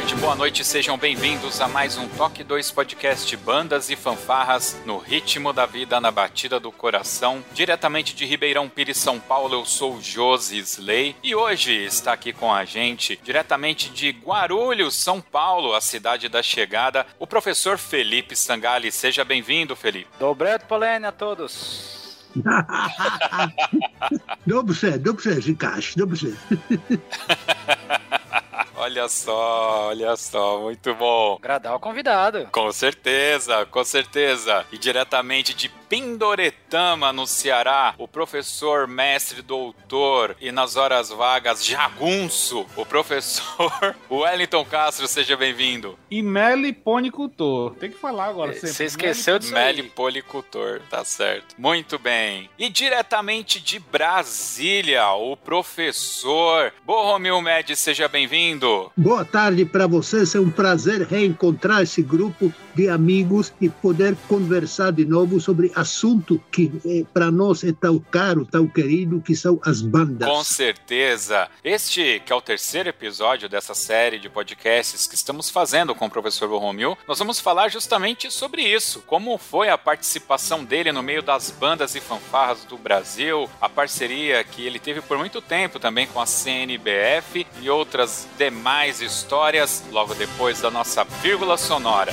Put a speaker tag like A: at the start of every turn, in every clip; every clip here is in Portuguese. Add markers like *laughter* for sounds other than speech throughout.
A: Tarde, boa noite, sejam bem-vindos a mais um Toque 2 Podcast Bandas e Fanfarras no ritmo da vida, na batida do coração. Diretamente de Ribeirão Pires, São Paulo, eu sou Josi Slay e hoje está aqui com a gente, diretamente de Guarulhos, São Paulo, a cidade da chegada, o professor Felipe Sangali. Seja bem-vindo, Felipe.
B: Dobreto Polene a todos.
C: Dobrze, dobrze, Zikasz, dobrze.
A: Olha só, olha só, muito bom.
B: Agradar o convidado.
A: Com certeza, com certeza. E diretamente de Pindoretama, no Ceará, o professor, mestre, doutor e nas horas vagas, jagunço, o professor *laughs* Wellington Castro, seja bem-vindo.
D: E meliponicultor, tem que falar agora.
B: Você esqueceu disso
A: Melipolicultor, tá certo. Muito bem. E diretamente de Brasília, o professor Borromil Med, seja bem-vindo.
C: Boa tarde para vocês. É um prazer reencontrar esse grupo de amigos e poder conversar de novo sobre assunto que eh, para nós é tão caro, tão querido, que são as bandas.
A: Com certeza. Este que é o terceiro episódio dessa série de podcasts que estamos fazendo com o professor Borromil, nós vamos falar justamente sobre isso. Como foi a participação dele no meio das bandas e fanfarras do Brasil, a parceria que ele teve por muito tempo também com a CNBF e outras demais histórias logo depois da nossa vírgula sonora.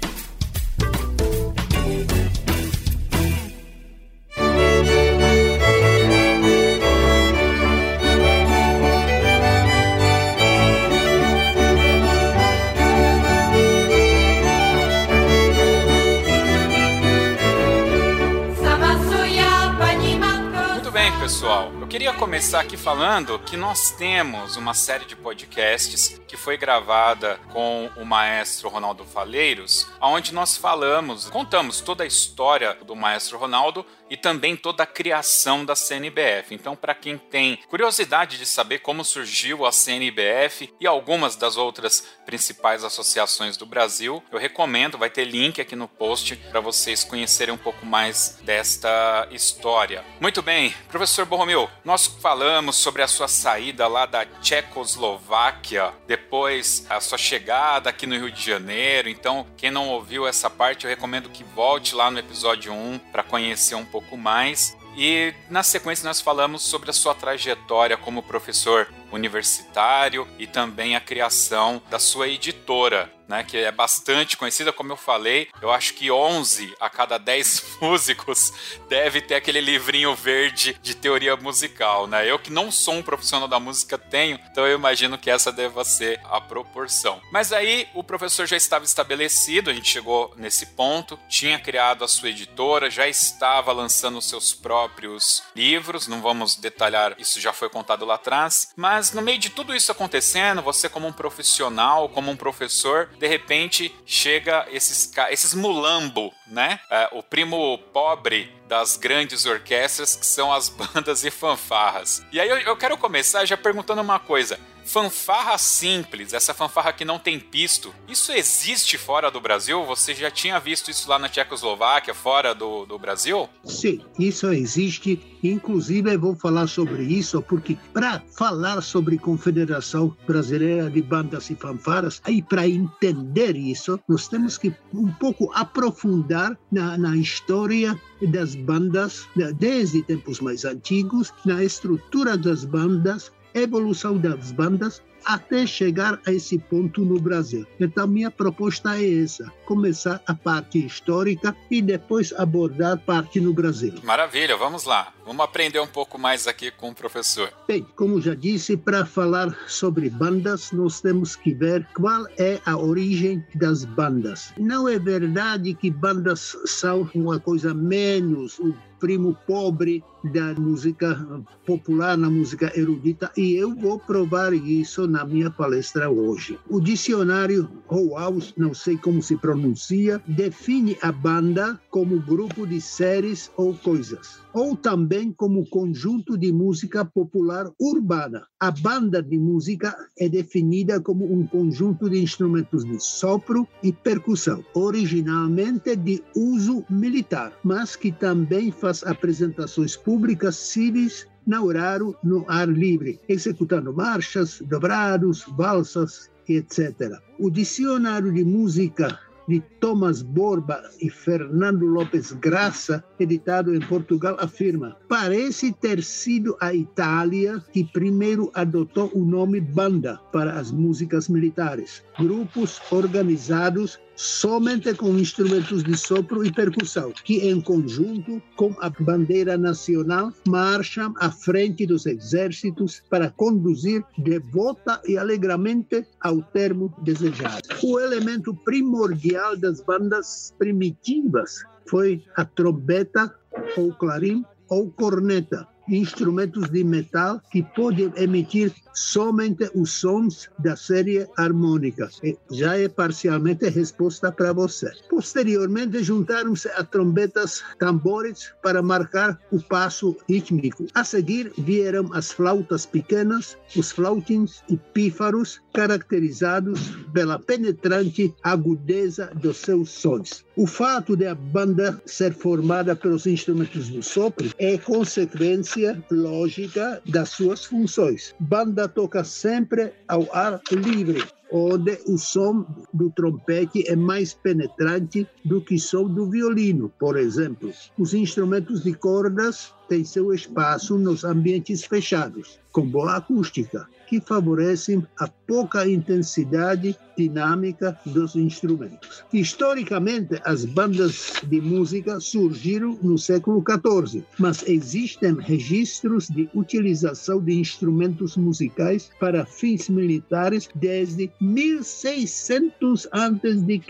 A: começar aqui falando que nós temos uma série de podcasts que foi gravada com o maestro Ronaldo Faleiros, onde nós falamos, contamos toda a história do maestro Ronaldo e também toda a criação da CNBF. Então, para quem tem curiosidade de saber como surgiu a CNBF e algumas das outras principais associações do Brasil, eu recomendo, vai ter link aqui no post para vocês conhecerem um pouco mais desta história. Muito bem, professor Borromeu, nós falamos sobre a sua saída lá da Tchecoslováquia, depois a sua chegada aqui no Rio de Janeiro. Então, quem não ouviu essa parte, eu recomendo que volte lá no episódio 1 para conhecer um pouco pouco mais. E na sequência nós falamos sobre a sua trajetória como professor universitário e também a criação da sua editora, né, que é bastante conhecida, como eu falei. Eu acho que 11 a cada 10 *laughs* músicos deve ter aquele livrinho verde de teoria musical, né? Eu que não sou um profissional da música tenho, então eu imagino que essa deva ser a proporção. Mas aí o professor já estava estabelecido, a gente chegou nesse ponto, tinha criado a sua editora, já estava lançando seus próprios livros, não vamos detalhar, isso já foi contado lá atrás, mas no meio de tudo isso acontecendo, você como um profissional, como um professor, de repente chega esses, esses mulambo, né? É, o primo pobre das grandes orquestras que são as *laughs* bandas e fanfarras. E aí eu, eu quero começar já perguntando uma coisa. Fanfarra simples, essa fanfarra que não tem pisto, isso existe fora do Brasil? Você já tinha visto isso lá na Tchecoslováquia, fora do, do Brasil?
C: Sim, isso existe. Inclusive, eu vou falar sobre isso, porque para falar sobre Confederação Brasileira de Bandas e Fanfarras, aí para entender isso, nós temos que um pouco aprofundar na, na história das bandas, desde tempos mais antigos, na estrutura das bandas, evolução das bandas até chegar a esse ponto no Brasil. Então, minha proposta é essa: começar a parte histórica e depois abordar parte no Brasil.
A: Maravilha, vamos lá. Vamos aprender um pouco mais aqui com o professor.
C: Bem, como já disse, para falar sobre bandas, nós temos que ver qual é a origem das bandas. Não é verdade que bandas são uma coisa menos, um primo pobre da música popular, na música erudita, e eu vou provar isso na minha palestra hoje. O dicionário House, não sei como se pronuncia, define a banda como grupo de seres ou coisas, ou também como conjunto de música popular urbana. A banda de música é definida como um conjunto de instrumentos de sopro e percussão, originalmente de uso militar, mas que também faz apresentações públicas civis na horário no ar livre, executando marchas, dobrados, valsas, etc. O dicionário de música de Thomas Borba e Fernando Lopes Graça, editado em Portugal, afirma: parece ter sido a Itália que primeiro adotou o nome banda para as músicas militares, grupos organizados somente com instrumentos de sopro e percussão, que em conjunto com a bandeira nacional marcham à frente dos exércitos para conduzir devota e alegremente ao termo desejado. O elemento primordial das bandas primitivas foi a trombeta ou clarim ou corneta, instrumentos de metal que podem emitir somente os sons da série harmônica. Já é parcialmente resposta para você. Posteriormente, juntaram-se a trombetas, tambores para marcar o passo rítmico. A seguir, vieram as flautas pequenas, os flautins e pífaros, caracterizados pela penetrante agudeza dos seus sons. O fato de a banda ser formada pelos instrumentos do sopro é consequência lógica das suas funções. Banda toca sempre ao ar livre, onde o som do trompete é mais penetrante do que o som do violino, por exemplo. Os instrumentos de cordas têm seu espaço nos ambientes fechados, com boa acústica, que favorecem a pouca intensidade dinâmica dos instrumentos. Historicamente, as bandas de música surgiram no século XIV, mas existem registros de utilização de instrumentos musicais para fins militares desde 1600 a.C.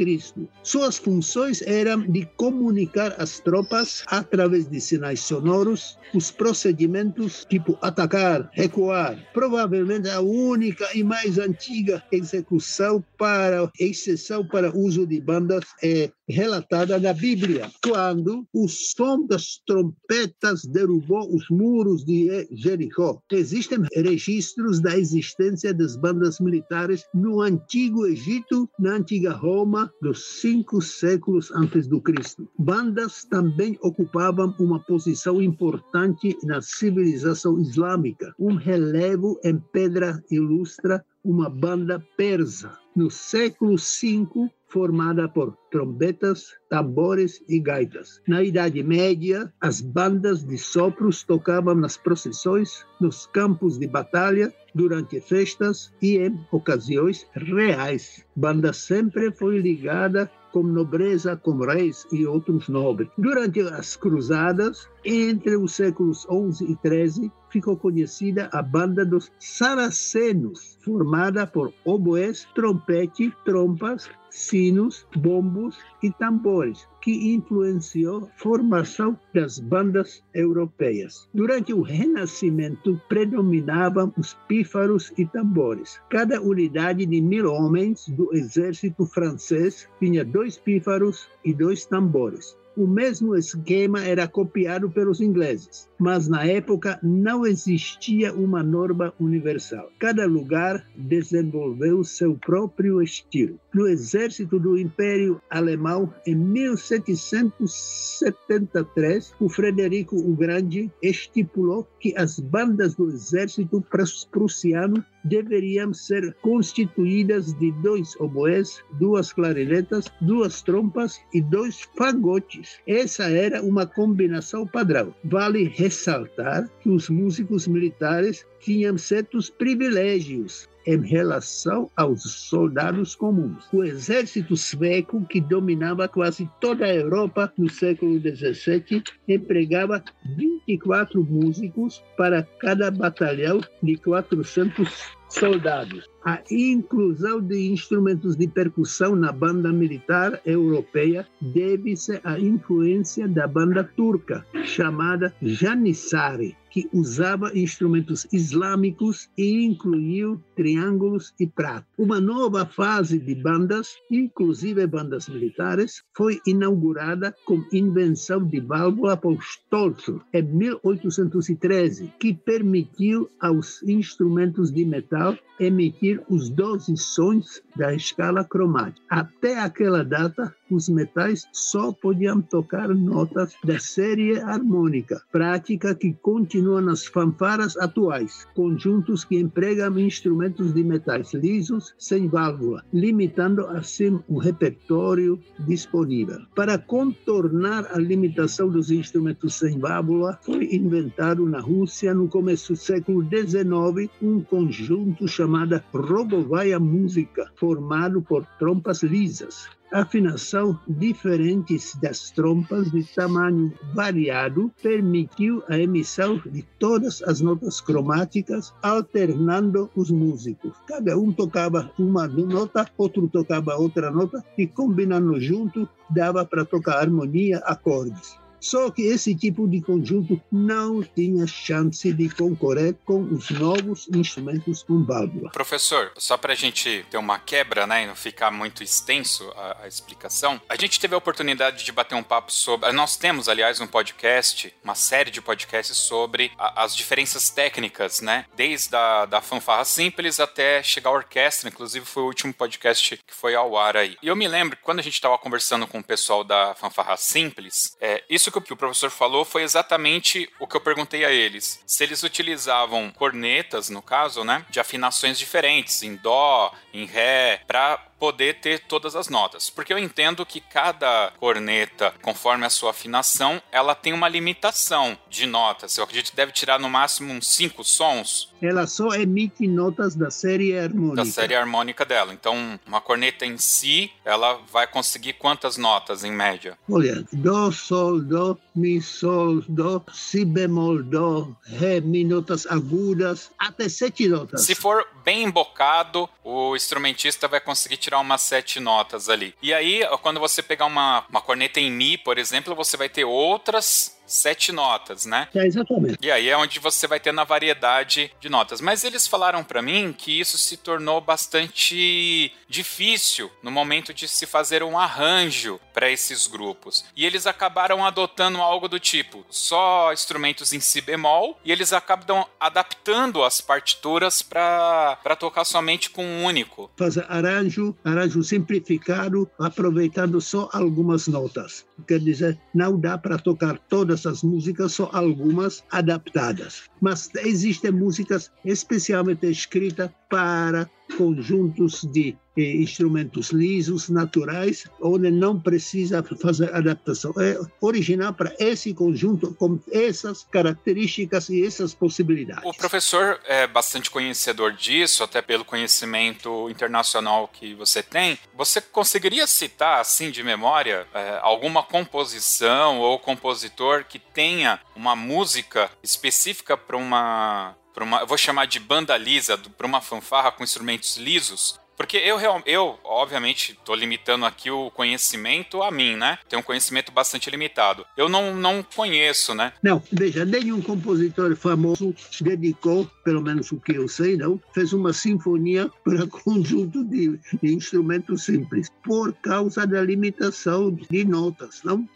C: Suas funções eram de comunicar as tropas através de sinais sonoros, os procedimentos tipo atacar, recuar, provavelmente a única e mais antiga execução para exceção para uso de bandas é relatada na Bíblia, quando o som das trompetas derrubou os muros de Jericó. Existem registros da existência das bandas militares no Antigo Egito, na Antiga Roma, dos cinco séculos antes do Cristo. Bandas também ocupavam uma posição importante na civilização islâmica. Um relevo em pedra ilustra uma banda persa. No século V, formada por trombetas, tambores e gaitas. Na Idade Média, as bandas de sopros tocavam nas procissões, nos campos de batalha, durante festas e em ocasiões reais. Banda sempre foi ligada com nobreza, com reis e outros nobres. Durante as cruzadas, entre os séculos 11 e 13, ficou conhecida a banda dos Saracenos, formada por oboés, trompete, trompas, sinos, bombos e tambores, que influenciou a formação das bandas europeias. Durante o Renascimento, predominavam os pífaros e tambores. Cada unidade de mil homens do exército francês tinha dois pífaros e dois tambores. O mesmo esquema era copiado pelos ingleses, mas na época não existia uma norma universal. Cada lugar desenvolveu seu próprio estilo. No exército do Império Alemão, em 1773, o Frederico o Grande estipulou que as bandas do exército prussiano deveriam ser constituídas de dois oboés, duas clarinetas, duas trompas e dois fagotes. Essa era uma combinação padrão. Vale ressaltar que os músicos militares tinham certos privilégios em relação aos soldados comuns. O exército sueco, que dominava quase toda a Europa no século XVII, empregava 24 músicos para cada batalhão de 400 soldados. A inclusão de instrumentos de percussão na banda militar europeia deve-se à influência da banda turca, chamada Janissari, que usava instrumentos islâmicos e incluiu triângulos e prato. Uma nova fase de bandas, inclusive bandas militares, foi inaugurada com invenção de válvula por Stolzer em 1813, que permitiu aos instrumentos de metal emitir os 12 sons da escala cromática. Até aquela data, os metais só podiam tocar notas da série harmônica, prática que continua nas fanfaras atuais, conjuntos que empregam instrumentos de metais lisos sem válvula, limitando assim o repertório disponível. Para contornar a limitação dos instrumentos sem válvula, foi inventado na Rússia, no começo do século XIX, um conjunto chamado Robovaia Música, formado por trompas lisas afinação diferentes das trompas de tamanho variado permitiu a emissão de todas as notas cromáticas, alternando os músicos. Cada um tocava uma nota, outro tocava outra nota, e combinando junto dava para tocar harmonia, acordes. Só que esse tipo de conjunto não tinha chance de concorrer com os novos instrumentos com válvula.
A: Professor, só para a gente ter uma quebra, né, e não ficar muito extenso a, a, explicação, a gente teve a oportunidade de bater um papo sobre. Nós temos, aliás, um podcast, uma série de podcasts sobre a, as diferenças técnicas, né, desde a da fanfarra simples até chegar à orquestra. Inclusive, foi o último podcast que foi ao ar aí. E eu me lembro que quando a gente estava conversando com o pessoal da fanfarra simples, é, isso isso que o professor falou foi exatamente o que eu perguntei a eles. Se eles utilizavam cornetas, no caso, né, de afinações diferentes, em dó, em ré, para poder ter todas as notas. Porque eu entendo que cada corneta, conforme a sua afinação, ela tem uma limitação de notas. Eu acredito que deve tirar no máximo uns cinco sons.
C: Ela só emite notas da série harmônica.
A: Da série harmônica dela. Então, uma corneta em si, ela vai conseguir quantas notas em média?
C: Olha, dó, sol, dó, mi, sol, dó, si bemol, dó, ré, mi, notas agudas, até sete notas.
A: Se for bem embocado, o instrumentista vai conseguir tirar umas sete notas ali. E aí, quando você pegar uma, uma corneta em Mi, por exemplo, você vai ter outras sete notas, né?
C: É, exatamente.
A: E aí é onde você vai ter na variedade de notas. Mas eles falaram para mim que isso se tornou bastante difícil no momento de se fazer um arranjo para esses grupos. E eles acabaram adotando algo do tipo só instrumentos em si bemol e eles acabam adaptando as partituras para tocar somente com um único.
C: Fazer arranjo, arranjo simplificado, aproveitando só algumas notas. Quer dizer, não dá para tocar todas essas músicas, só algumas adaptadas. Mas existem músicas especialmente escritas para conjuntos de eh, instrumentos lisos, naturais, onde não precisa fazer adaptação. É original para esse conjunto, com essas características e essas possibilidades.
A: O professor é bastante conhecedor disso, até pelo conhecimento internacional que você tem. Você conseguiria citar, assim, de memória, é, alguma composição ou compositor que tenha uma música específica para uma uma, eu vou chamar de banda lisa, para uma fanfarra com instrumentos lisos, porque eu, eu obviamente, estou limitando aqui o conhecimento a mim, né? Tenho um conhecimento bastante limitado. Eu não, não conheço, né?
C: Não, veja, nenhum compositor famoso dedicou, pelo menos o que eu sei, não, fez uma sinfonia para *laughs* conjunto de, de instrumentos simples, por causa da limitação de notas, não?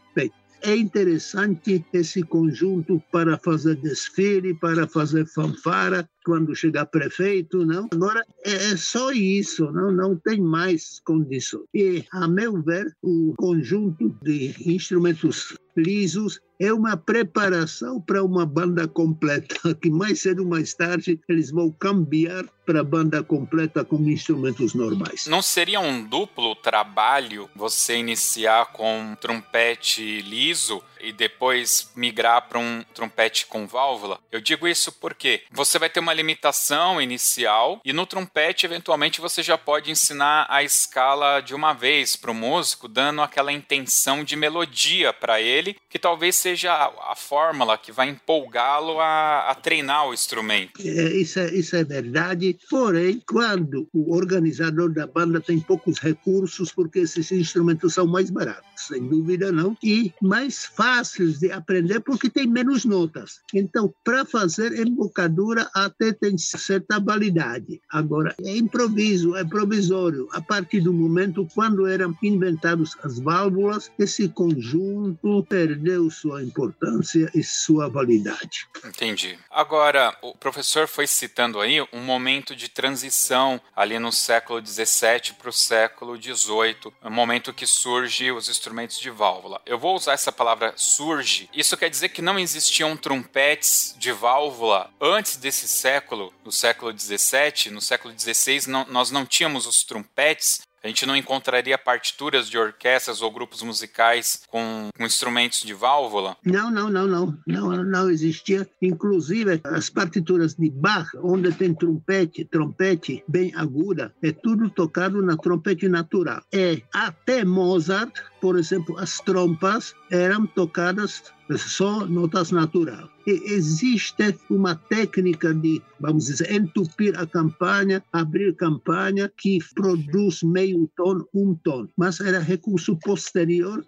C: É interessante esse conjunto para fazer desfile, para fazer fanfara, quando chegar prefeito, não. Agora é só isso, não, não tem mais condições. E, a meu ver, o conjunto de instrumentos lisos é uma preparação para uma banda completa, *laughs* que mais cedo ou mais tarde eles vão cambiar para banda completa com instrumentos normais.
A: Não seria um duplo trabalho você iniciar com um trompete liso e depois migrar para um trompete com válvula? Eu digo isso porque você vai ter uma limitação inicial e no trompete, eventualmente, você já pode ensinar a escala de uma vez para o músico, dando aquela intenção de melodia para ele, que talvez seja a, fórmula que vai empolgá-lo a, a, treinar o instrumento.
C: É, isso, é, isso é verdade. Porém, quando o organizador da banda tem poucos recursos, porque esses instrumentos são mais baratos, sem dúvida não, e mais fáceis de aprender porque tem menos notas. Então, para fazer embocadura até tem certa validade. Agora, é improviso, é provisório. A partir do momento quando eram inventados as válvulas, esse conjunto perdeu sua importância e sua validade.
A: Entendi. Agora, o professor foi citando aí um momento de transição ali no século XVII para o século XVIII, um momento que surge os instrumentos de válvula. Eu vou usar essa palavra surge. Isso quer dizer que não existiam trompetes de válvula antes desse século, no século XVII, no século XVI, nós não tínhamos os trompetes a gente não encontraria partituras de orquestras ou grupos musicais com, com, instrumentos de válvula?
C: Não, não, não, não, não, não existia. Inclusive as partituras de Bach, onde tem trompete, trompete bem aguda, é tudo tocado na trompete natural. É até Mozart, por exemplo, as trompas eram tocadas só notas naturais. E existe uma técnica de, vamos dizer, entupir a campanha, abrir campanha, que produz meio tom, um tom. Mas era recurso posterior.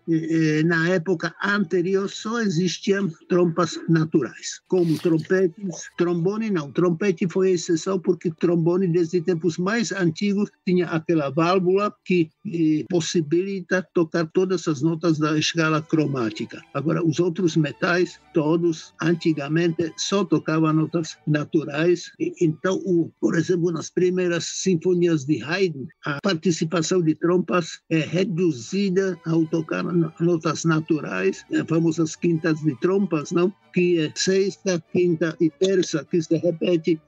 C: Na época anterior só existiam trompas naturais, como trompetes, trombone não. Trompete foi exceção porque trombone, desde tempos mais antigos, tinha aquela válvula que eh, possibilita tocar todas as notas da escala cromática. Agora, os outros metais, todos, antigamente, só tocavam notas naturais. Então, o, por exemplo, nas primeiras sinfonias de Haydn, a participação de trompas é reduzida ao tocar notas naturais, as famosas quintas de trompas, não? Que é sexta, quinta e terça, que se repete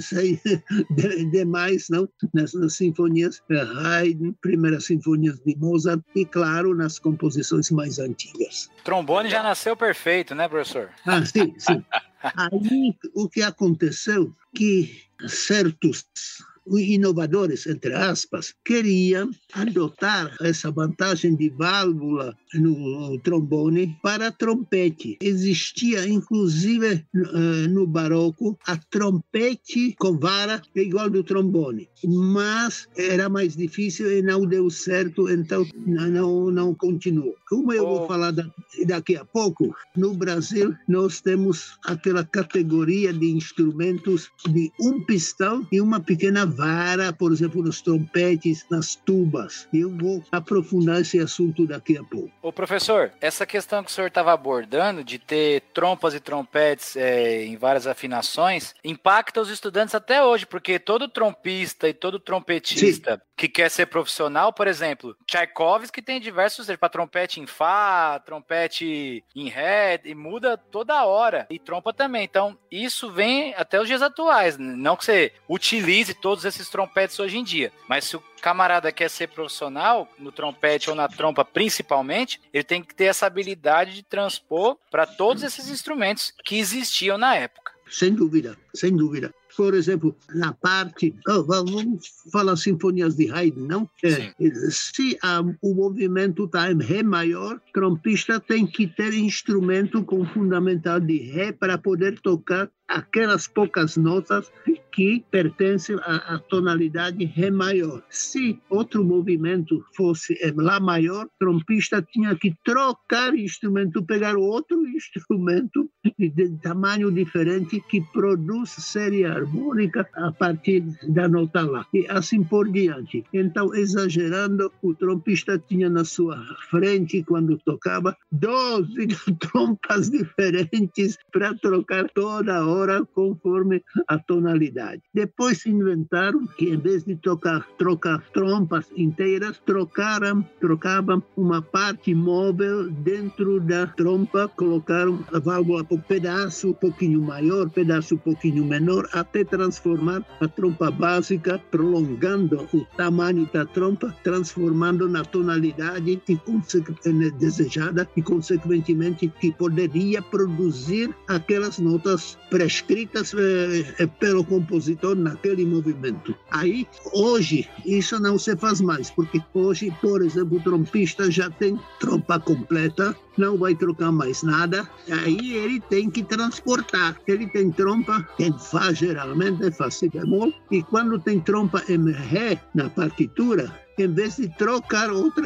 C: sei, *laughs* demais não? Nas, nas sinfonias de Haydn, primeiras sinfonias de Mozart e, claro, nas composições mais antigas.
B: Trombone já nasceu perfeito, né, professor?
C: Ah, sim, sim. Aí o que aconteceu que certos inovadores, entre aspas, queriam adotar essa vantagem de válvula no trombone para trompete. Existia, inclusive, no barroco, a trompete com vara igual do trombone, mas era mais difícil e não deu certo, então não, não continuou. Como eu vou falar daqui a pouco, no Brasil nós temos aquela categoria de instrumentos de um pistão e uma pequena vara, por exemplo, nos trompetes, nas tubas. Eu vou aprofundar esse assunto daqui a pouco.
B: Ô professor, essa questão que o senhor estava abordando de ter trompas e trompetes é, em várias afinações impacta os estudantes até hoje, porque todo trompista e todo trompetista Sim. Que quer ser profissional, por exemplo, Tchaikovsky tem diversos para trompete em Fá, trompete em Ré, e muda toda hora, e trompa também. Então, isso vem até os dias atuais. Não que você utilize todos esses trompetes hoje em dia, mas se o camarada quer ser profissional, no trompete ou na trompa principalmente, ele tem que ter essa habilidade de transpor para todos esses instrumentos que existiam na época.
C: Sem dúvida, sem dúvida por exemplo, na parte. Oh, vamos falar sinfonias de Haydn, não? É, se a, o movimento está em Ré maior, trompista tem que ter instrumento com fundamental de Ré para poder tocar aquelas poucas notas que pertence à, à tonalidade Ré maior. Se outro movimento fosse Lá maior, o trompista tinha que trocar instrumento, pegar outro instrumento de tamanho diferente que produz série harmônica a partir da nota Lá. E assim por diante. Então, exagerando, o trompista tinha na sua frente, quando tocava, 12 *laughs* trompas diferentes para trocar toda hora conforme a tonalidade. Depois inventaram que, em vez de tocar, trocar trompas inteiras, trocaram, trocavam uma parte móvel dentro da trompa, colocaram a válvula por pedaço um pouquinho maior, pedaço um pouquinho menor, até transformar a trompa básica, prolongando o tamanho da trompa, transformando na tonalidade desejada e, consequentemente, que poderia produzir aquelas notas prescritas eh, pelo compositor naquele movimento. Aí, hoje, isso não se faz mais, porque hoje, por exemplo, o trompista já tem trompa completa, não vai trocar mais nada, aí ele tem que transportar. Ele tem trompa em Fá, geralmente, Fá si bemol, e quando tem trompa em Ré na partitura, em vez de trocar outra,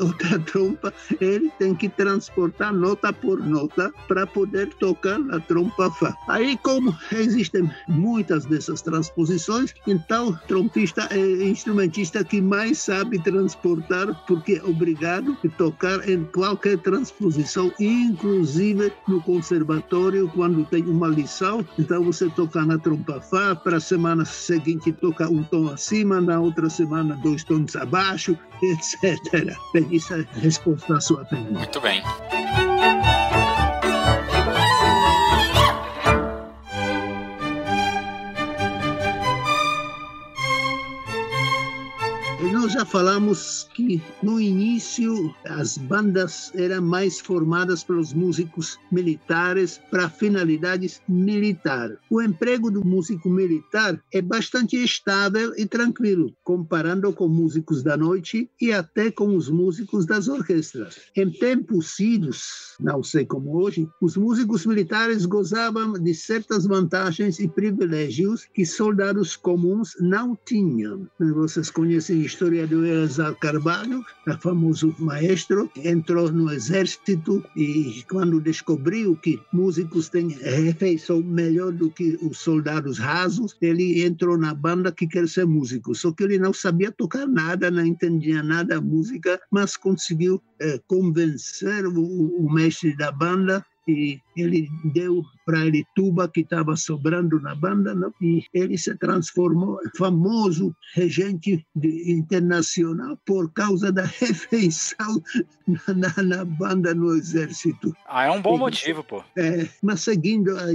C: outra trompa, ele tem que transportar nota por nota para poder tocar a trompa Fá. Aí, como existem muitas dessas transposições, então trompista é instrumentista que mais sabe transportar, porque é obrigado a tocar em qualquer transposição, inclusive no conservatório, quando tem uma lição, então você toca na trompa Fá, para a semana seguinte toca um tom acima, na outra semana dois tons abaixo baixo, etc. Isso é a resposta à sua pergunta.
A: Muito bem.
C: Nós já falamos que no início as bandas eram mais formadas pelos músicos militares para finalidades militares. O emprego do músico militar é bastante estável e tranquilo, comparando com músicos da noite e até com os músicos das orquestras. Em tempos idos, não sei como hoje, os músicos militares gozavam de certas vantagens e privilégios que soldados comuns não tinham. Vocês conhecem a história história do Elazar Carvalho, o famoso maestro, entrou no exército e quando descobriu que músicos têm refeição melhor do que os soldados rasos, ele entrou na banda que quer ser músico. Só que ele não sabia tocar nada, não entendia nada da música, mas conseguiu eh, convencer o, o mestre da banda e ele deu para ele tuba que estava sobrando na banda não? e ele se transformou em famoso regente de, internacional por causa da *laughs* refeição na, na, na, banda no exército.
B: Ah, é um bom e, motivo, pô.
C: É, mas seguindo a,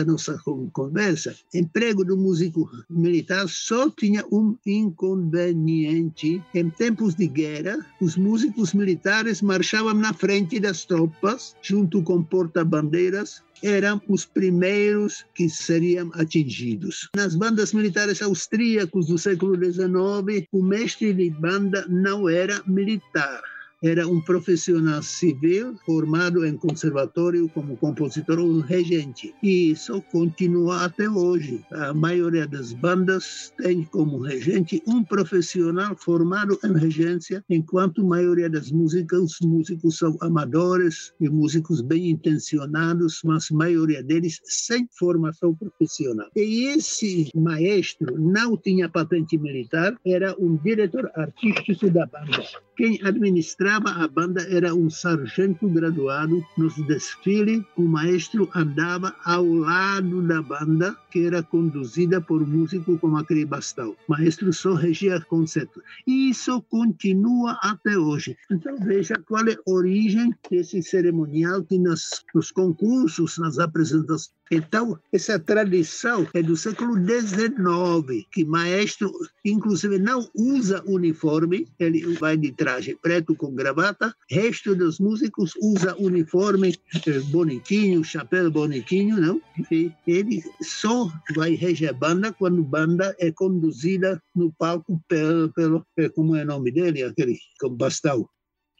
C: a nossa conversa, emprego do músico militar só tinha um inconveniente. Em tempos de guerra, os músicos militares marchavam na frente das tropas, junto com porta-bandeiras, eram os primeiros que seriam atingidos. Nas bandas militares austríacas do século XIX, o mestre de banda não era militar era um profissional civil formado em conservatório como compositor ou regente. E isso continua até hoje. A maioria das bandas tem como regente um profissional formado em regência, enquanto a maioria das músicas, os músicos são amadores e músicos bem intencionados, mas a maioria deles sem formação profissional. E esse maestro não tinha patente militar, era um diretor artístico da banda. Quem administrava a banda era um sargento graduado. Nos desfiles, o maestro andava ao lado da banda, que era conduzida por músico como aquele Bastão. O maestro só regia concertos. E isso continua até hoje. Então veja qual é a origem desse cerimonial que nos, nos concursos, nas apresentações então, essa tradição é do século XIX, que maestro, inclusive, não usa uniforme, ele vai de traje preto com gravata, resto dos músicos usa uniforme eh, bonitinho, chapéu bonitinho, não? E ele só vai reger banda quando banda é conduzida no palco pelo, pelo eh, como é o nome dele, aquele com bastão,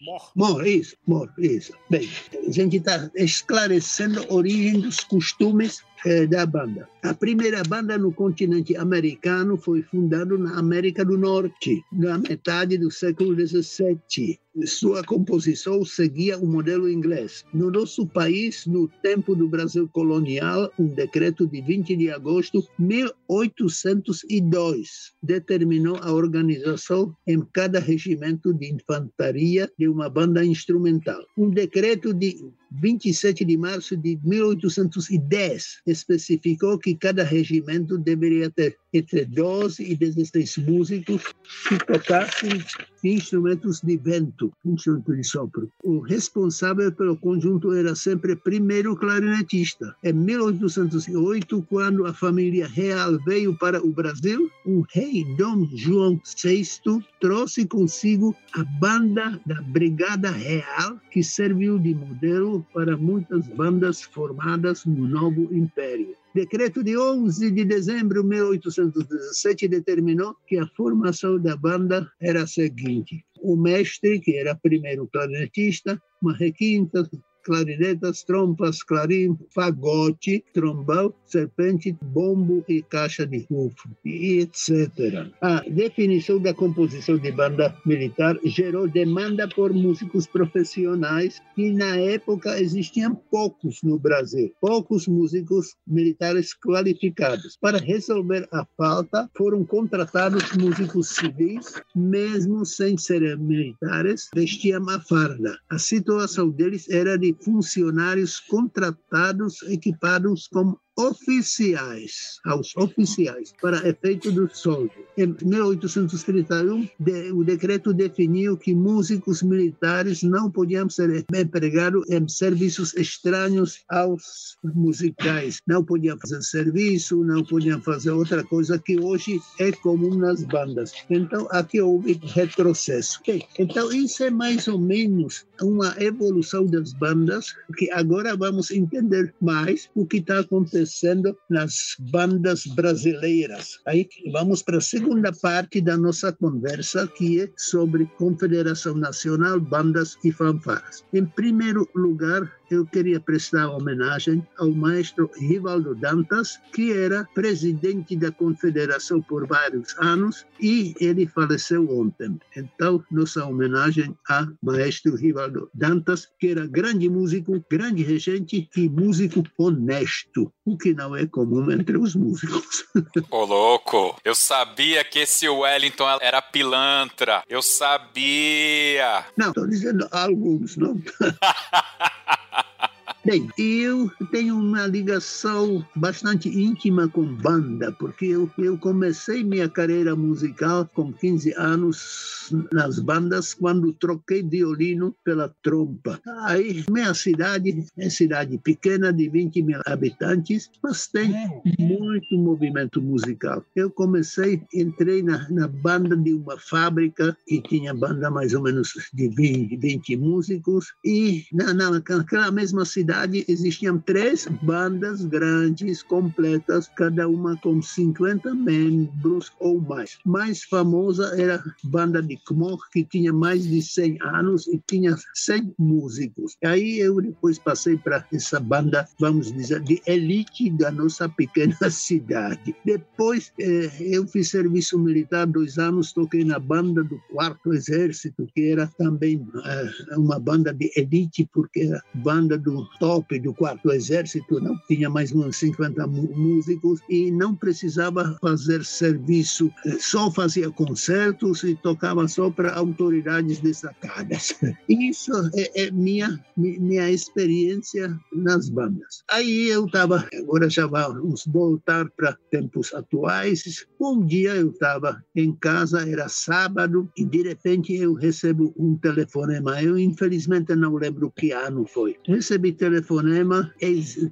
D: Mor.
C: Mor, isso, mor, isso. Bem, a gente está esclarecendo a origem dos costumes eh, da banda. A primeira banda no continente americano foi fundada na América do Norte, na metade do século XVII sua composição seguia o modelo inglês. No nosso país, no tempo do Brasil colonial, um decreto de 20 de agosto de 1802 determinou a organização em cada regimento de infantaria de uma banda instrumental. Um decreto de 27 de março de 1810 especificou que cada regimento deveria ter entre 12 e 16 músicos que tocassem instrumentos de vento, instrumento de sopro. O responsável pelo conjunto era sempre primeiro clarinetista. Em 1808, quando a família real veio para o Brasil, o rei Dom João VI trouxe consigo a banda da Brigada Real, que serviu de modelo para muitas bandas formadas no novo império. Decreto de 11 de dezembro de 1817 determinou que a formação da banda era a seguinte: o mestre, que era primeiro clarinetista, uma requinta, clarinetas, trompas, clarim, fagote, trombão, serpente, bombo e caixa de rufo, etc. A definição da composição de banda militar gerou demanda por músicos profissionais que na época existiam poucos no Brasil, poucos músicos militares qualificados. Para resolver a falta, foram contratados músicos civis, mesmo sem serem militares, vestiam a farda. A situação deles era de funcionários contratados equipados com oficiais, aos oficiais, para efeito do soldo. Em 1831, de, o decreto definiu que músicos militares não podiam ser empregados em serviços estranhos aos musicais. Não podiam fazer serviço, não podiam fazer outra coisa que hoje é comum nas bandas. Então, aqui houve retrocesso. Okay. Então, isso é mais ou menos uma evolução das bandas, que agora vamos entender mais o que está acontecendo acontecendo nas bandas brasileiras. Aí vamos para a segunda parte da nossa conversa, que é sobre Confederação Nacional, Bandas e Fanfarras. Em primeiro lugar, eu queria prestar homenagem ao maestro Rivaldo Dantas, que era presidente da confederação por vários anos e ele faleceu ontem. Então, nossa homenagem a maestro Rivaldo Dantas, que era grande músico, grande regente e músico honesto, o que não é comum entre os músicos. *laughs*
A: Ô, louco, eu sabia que esse Wellington era pilantra. Eu sabia.
C: Não, estou dizendo alguns, não. *laughs* Bem, eu tenho uma ligação bastante íntima com banda, porque eu, eu comecei minha carreira musical com 15 anos nas bandas, quando troquei violino pela trompa. Aí, minha cidade é cidade pequena, de 20 mil habitantes, mas tem muito movimento musical. Eu comecei, entrei na, na banda de uma fábrica que tinha banda mais ou menos de 20, 20 músicos, e na, na, naquela mesma cidade, cidade existiam três bandas grandes, completas, cada uma com 50 membros ou mais. Mais famosa era a banda de Kmok, que tinha mais de 100 anos e tinha 100 músicos. Aí eu depois passei para essa banda, vamos dizer, de elite da nossa pequena *laughs* cidade. Depois eh, eu fiz serviço militar dois anos, toquei na banda do Quarto Exército, que era também eh, uma banda de elite, porque era banda do top do quarto exército, não tinha mais uns 50 músicos e não precisava fazer serviço, eh, só fazia concertos e tocava só para autoridades destacadas. *laughs* Isso é, é minha minha experiência nas bandas. Aí eu estava, agora já vamos voltar para tempos atuais. Um dia eu estava em casa, era sábado, e de repente eu recebo um telefonema. Eu infelizmente não lembro que ano foi. Recebi telefonema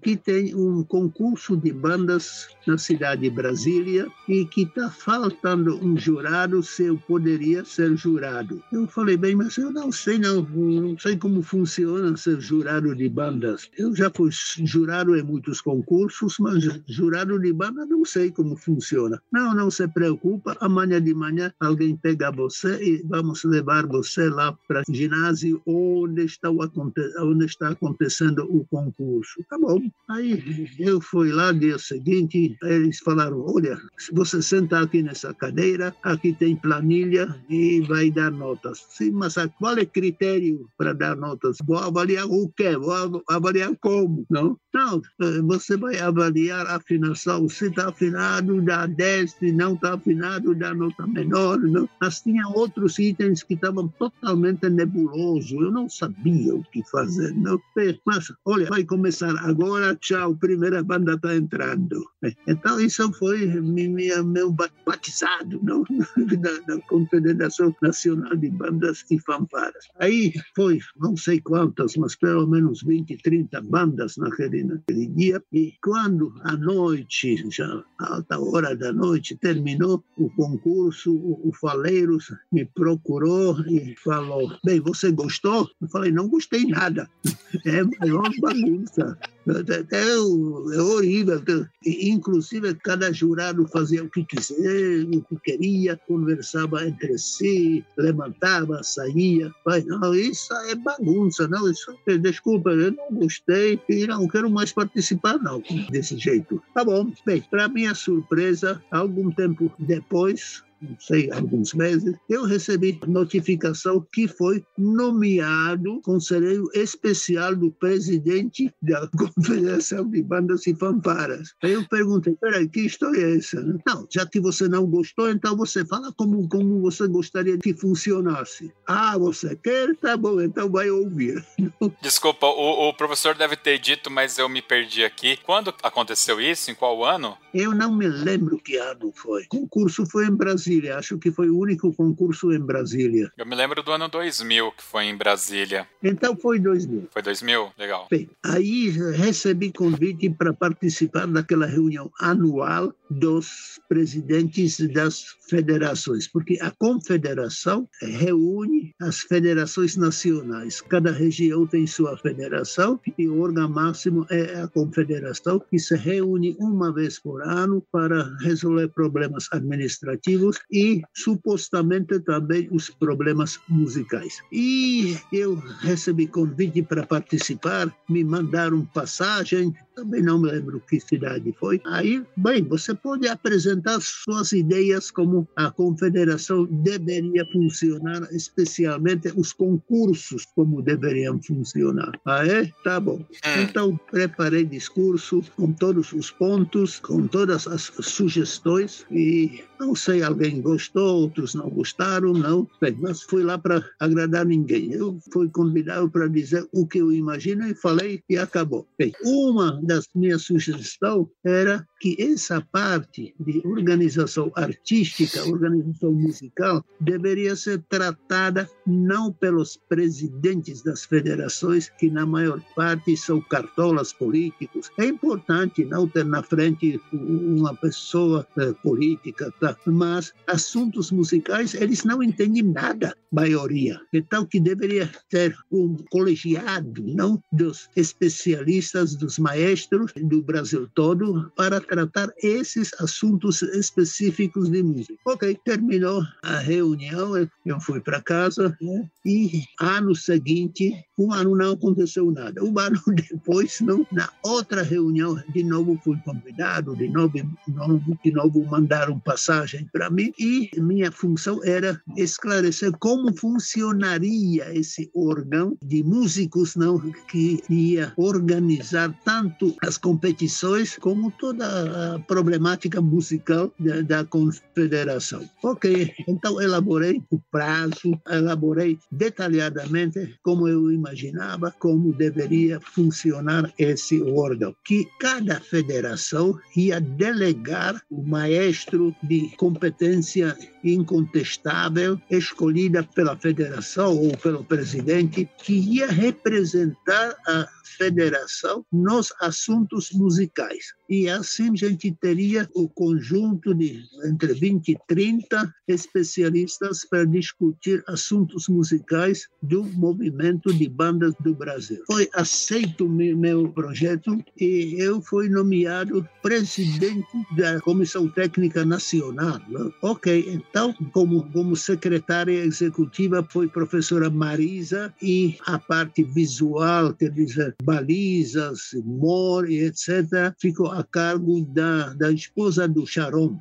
C: que tem um concurso de bandas na cidade de Brasília e que está faltando um jurado se eu poderia ser jurado. Eu falei, bem, mas eu não sei não, não sei como funciona ser jurado de bandas. Eu já fui jurado em muitos concursos, mas jurado de banda não sei como funciona. Não, não se preocupa, amanhã de manhã alguém pega você e vamos levar você lá para ginásio onde está, onde está acontecendo o concurso. Tá bom. Aí eu fui lá dia seguinte, eles falaram: olha, se você sentar aqui nessa cadeira, aqui tem planilha e vai dar notas. Sim, mas qual é o critério para dar notas? Vou avaliar o quê? Vou avaliar como? Não? Não, eh, você vai avaliar a afinação. Se está afinado, dá 10, se não está afinado, dá nota menor. Não? Mas tinha outros itens que estavam totalmente nebulosos. Eu não sabia o que fazer. Não? Mas, olha, vai começar agora, tchau, primeira banda está entrando. Então, isso foi minha, meu batizado não? *laughs* Da, da Confederação Nacional de Bandas e Fanfaras. Aí foi, não sei quantas, mas pelo menos 20, 30 bandas naquele, naquele dia. E quando à noite, já alta hora da noite, terminou o concurso, o, o Faleiros me procurou e falou: Bem, você gostou? Eu falei: Não gostei nada. *laughs* É maior bagunça. É, é, é horrível. Inclusive, cada jurado fazia o que quiser, o que queria, conversava entre si, levantava, saía. Mas não, isso é bagunça, não. Isso, desculpa, eu não gostei e não quero mais participar, não, desse jeito. Tá bom. Bem, para minha surpresa, algum tempo depois, não sei, alguns meses, eu recebi notificação que foi nomeado conselheiro especial do presidente da *laughs* Confederação de Bandas e Fanfaras. Aí eu perguntei, peraí, que história é essa? Não, já que você não gostou, então você fala como, como você gostaria que funcionasse. Ah, você quer? Tá bom, então vai ouvir. *laughs*
A: Desculpa, o, o professor deve ter dito, mas eu me perdi aqui. Quando aconteceu isso? Em qual ano?
C: Eu não me lembro que ano foi. O concurso foi em Brasília. Brasília. Acho que foi o único concurso em Brasília.
A: Eu me lembro do ano 2000 que foi em Brasília.
C: Então foi 2000.
A: Foi 2000? Legal.
C: Bem, aí recebi convite para participar daquela reunião anual dos presidentes das federações, porque a confederação reúne as federações nacionais. Cada região tem sua federação e o órgão máximo é a confederação, que se reúne uma vez por ano para resolver problemas administrativos e supostamente também os problemas musicais. E eu recebi convite para participar, me mandaram passagem, também não me lembro que cidade foi. Aí, bem, você pode apresentar suas ideias como a confederação deveria funcionar, especialmente os concursos como deveriam funcionar. Ah, é? Tá bom. É. Então, preparei discurso com todos os pontos, com todas as sugestões e não sei, alguém gostou, outros não gostaram, não. Bem, mas fui lá para agradar ninguém. Eu fui convidado para dizer o que eu imagino e falei e acabou. Bem, uma das minhas sugestões era que essa parte de organização artística, organização musical, deveria ser tratada não pelos presidentes das federações, que na maior parte são cartolas políticos. É importante não ter na frente uma pessoa eh, política, tá? mas assuntos musicais eles não entendem nada, maioria. Então que deveria ter um colegiado, não dos especialistas, dos maestros do Brasil todo, para tratar esses assuntos específicos de música. Ok, terminou a reunião, eu fui para casa né? e ano seguinte, um ano não aconteceu nada. Um ano *laughs* depois, não, na outra reunião, de novo fui convidado, de novo, de novo mandaram passagem para mim e minha função era esclarecer como funcionaria esse órgão de músicos não que ia organizar tanto as competições como toda a problemática musical da, da confederação. Ok, então elaborei o prazo, elaborei detalhadamente como eu imaginava como deveria funcionar esse órgão, que cada federação ia delegar o maestro de competência incontestável escolhida pela federação ou pelo presidente que ia representar a federação nos assuntos musicais. E assim a gente teria o conjunto de entre 20 e 30 especialistas para discutir assuntos musicais do movimento de bandas do Brasil. Foi aceito meu projeto e eu fui nomeado presidente da Comissão Técnica Nacional. Né? Ok, então, como, como secretária executiva foi professora Marisa e a parte visual, quer dizer, balizas, MOR e etc., ficou a cargo da, da esposa do Sharon.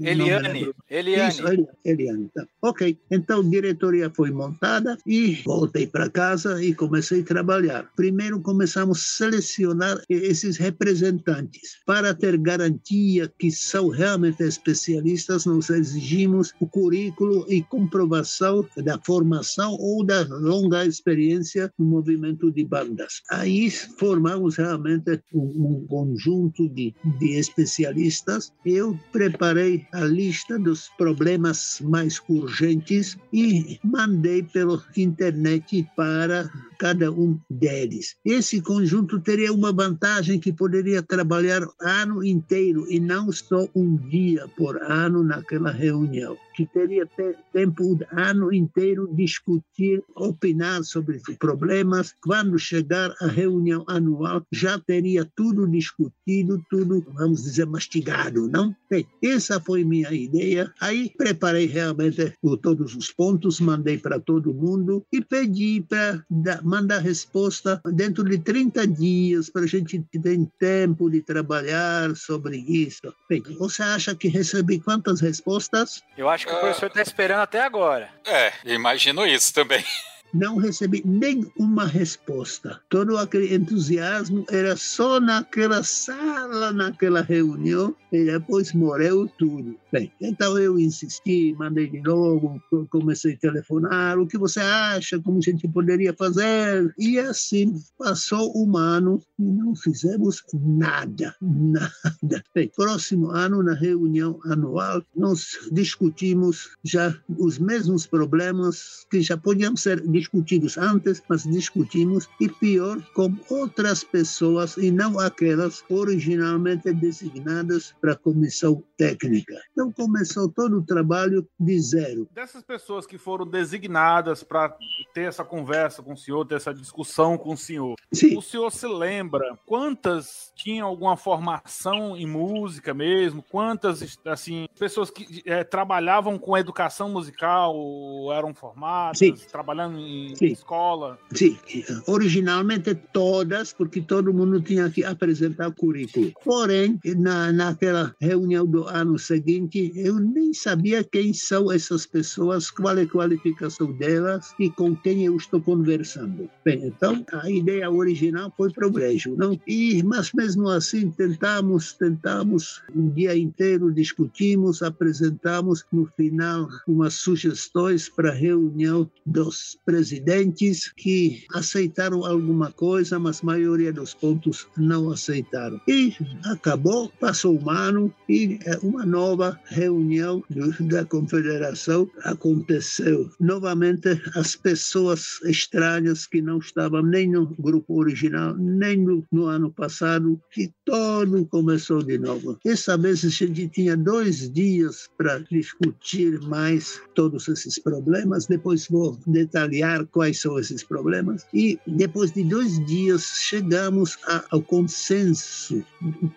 B: Eliane. Eliane.
C: Isso, Eliane. Tá. Ok, então a diretoria foi montada e voltei para casa e comecei a trabalhar. Primeiro começamos a selecionar esses representantes. Para ter garantia que são realmente especialistas, nós exigimos o currículo e comprovação da formação ou da longa experiência no movimento de bandas. Aí formamos realmente um, um conjunto de, de especialistas. Eu preparei a lista dos problemas mais urgentes e mandei pela internet para cada um deles. Esse conjunto teria uma vantagem que poderia trabalhar ano inteiro e não só um dia por ano naquela reunião que teria tempo o ano inteiro discutir, opinar sobre problemas. Quando chegar a reunião anual, já teria tudo discutido, tudo, vamos dizer, mastigado, não? Bem, essa foi minha ideia. Aí preparei realmente todos os pontos, mandei para todo mundo e pedi para mandar resposta dentro de 30 dias, para a gente ter tempo de trabalhar sobre isso. Bem, você acha que recebi quantas respostas?
B: Eu acho que que o professor está esperando até agora.
A: É, imagino isso também. *laughs*
C: não recebi nenhuma resposta. Todo aquele entusiasmo era só naquela sala, naquela reunião, e depois morreu tudo. Bem, então eu insisti, mandei de novo, comecei a telefonar, o que você acha, como a gente poderia fazer? E assim passou um ano e não fizemos nada, *laughs* nada. Bem, próximo ano, na reunião anual, nós discutimos já os mesmos problemas que já podiam ser discutidos antes, mas discutimos, e pior, com outras pessoas e não aquelas originalmente designadas para a comissão técnica. Então começou todo o trabalho de zero.
D: Dessas pessoas que foram designadas para ter essa conversa com o senhor, ter essa discussão com o senhor, Sim. o senhor se lembra quantas tinham alguma formação em música mesmo? Quantas, assim, pessoas que é, trabalhavam com educação musical eram formadas, Sim. trabalhando em em escola?
C: Sim, originalmente todas, porque todo mundo tinha que apresentar o currículo. Porém, na, naquela reunião do ano seguinte, eu nem sabia quem são essas pessoas, qual é a qualificação delas e com quem eu estou conversando. Bem, então a ideia original foi para o brejo, não? E, mas mesmo assim tentamos, tentamos um dia inteiro, discutimos, apresentamos no final umas sugestões para a reunião dos presidentes que aceitaram alguma coisa, mas a maioria dos pontos não aceitaram. E acabou, passou um ano e é, uma nova reunião da confederação aconteceu. Novamente, as pessoas estranhas que não estavam nem no grupo original, nem no, no ano passado, e todo começou de novo. Essa vez a gente tinha dois dias para discutir mais todos esses problemas. Depois vou detalhar quais são esses problemas. E depois de dois dias chegamos a, ao consenso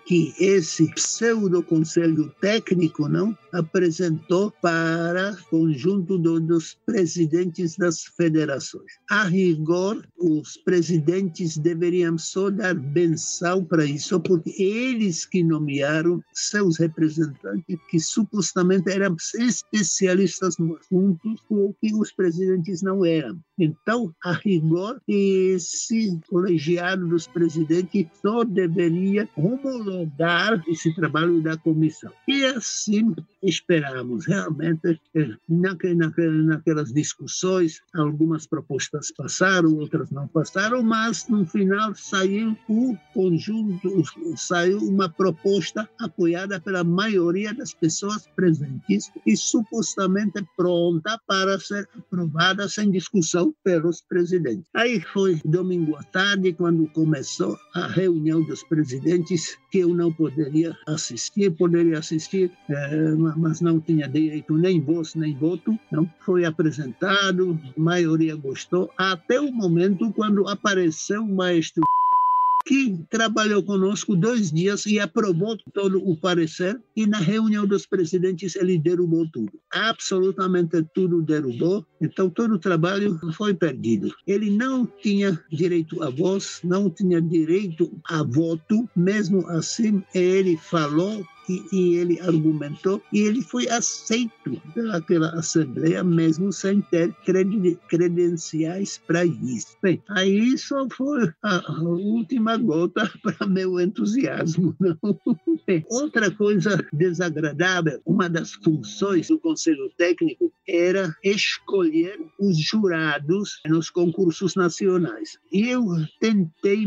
C: que esse pseudo conselho técnico não apresentou para conjunto do, dos presidentes das federações. A rigor, os presidentes deveriam só dar benção para isso, porque eles que nomearam seus representantes, que supostamente eram especialistas no assunto, o que os presidentes não eram. Então, a rigor, esse colegiado dos presidentes só deveria homologar esse trabalho da comissão. E assim esperamos realmente, naquelas discussões, algumas propostas passaram, outras não passaram, mas no final saiu o conjunto, saiu uma proposta apoiada pela maioria das pessoas presentes e supostamente pronta para ser aprovada sem discussão pelos presidentes. Aí foi domingo à tarde, quando começou a reunião dos presidentes, que eu não poderia assistir, poderia assistir, é, mas não tinha direito nem voz nem voto. Não foi apresentado, a maioria gostou, até o momento quando apareceu o maestro que trabalhou conosco dois dias e aprovou todo o parecer, e na reunião dos presidentes ele derrubou tudo. Absolutamente tudo derrubou, então todo o trabalho foi perdido. Ele não tinha direito a voz, não tinha direito a voto, mesmo assim ele falou e, e, ele argumentou e ele foi aceito pelaquela Assembleia, mesmo sem ter credenciais para isso. Bem, aí só foi a, última gota *laughs* para meu entusiasmo. *laughs* Bem, outra coisa desagradável, uma das funções do Conselho Técnico era escolher os jurados nos concursos nacionais. E eu tentei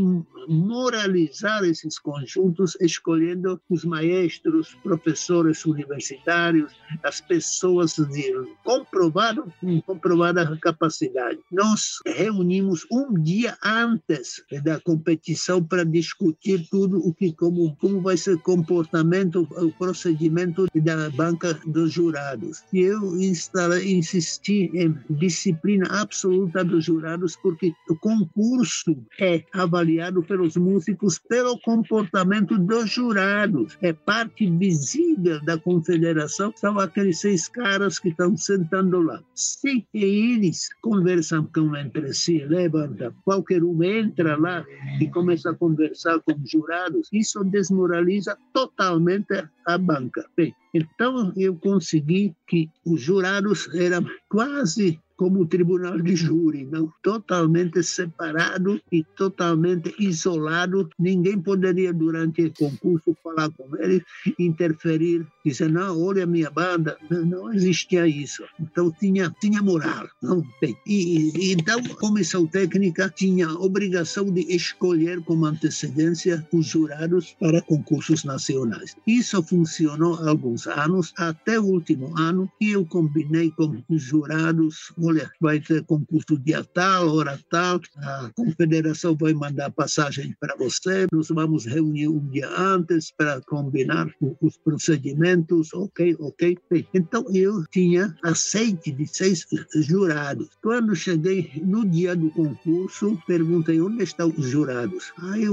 C: moralizar esses conjuntos escolhendo os maestros ministros, professores universitários, as pessoas de comprovada, comprovada capacidade. Nós reunimos um dia antes da competição para discutir tudo o que como como vai ser o comportamento, o procedimento da banca dos jurados. E eu insisti em disciplina absoluta dos jurados porque o concurso é avaliado pelos músicos pelo comportamento dos jurados. É parte parte visível da confederação são aqueles seis caras que estão sentando lá. Se eles conversam com entre si, levanta, qualquer um entra lá e começa a conversar com jurados, isso desmoraliza totalmente a banca. Bem, então eu consegui que os jurados eram quase como o tribunal de júri, não totalmente separado e totalmente isolado. Ninguém poderia durante o concurso falar com ele, interferir, dizer não, olha a minha banda. Não, não existia isso. Então tinha tinha moral, não bem. E, e então a comissão técnica tinha a obrigação de escolher como antecedência os jurados para concursos nacionais. Isso funcionou alguns anos até o último ano e eu combinei com os jurados olha, vai ter concurso dia tal, hora tal, a confederação vai mandar passagem para você, nós vamos reunir um dia antes para combinar os procedimentos, ok, ok. Então eu tinha aceite de seis jurados. Quando cheguei no dia do concurso, perguntei onde estão os jurados. Aí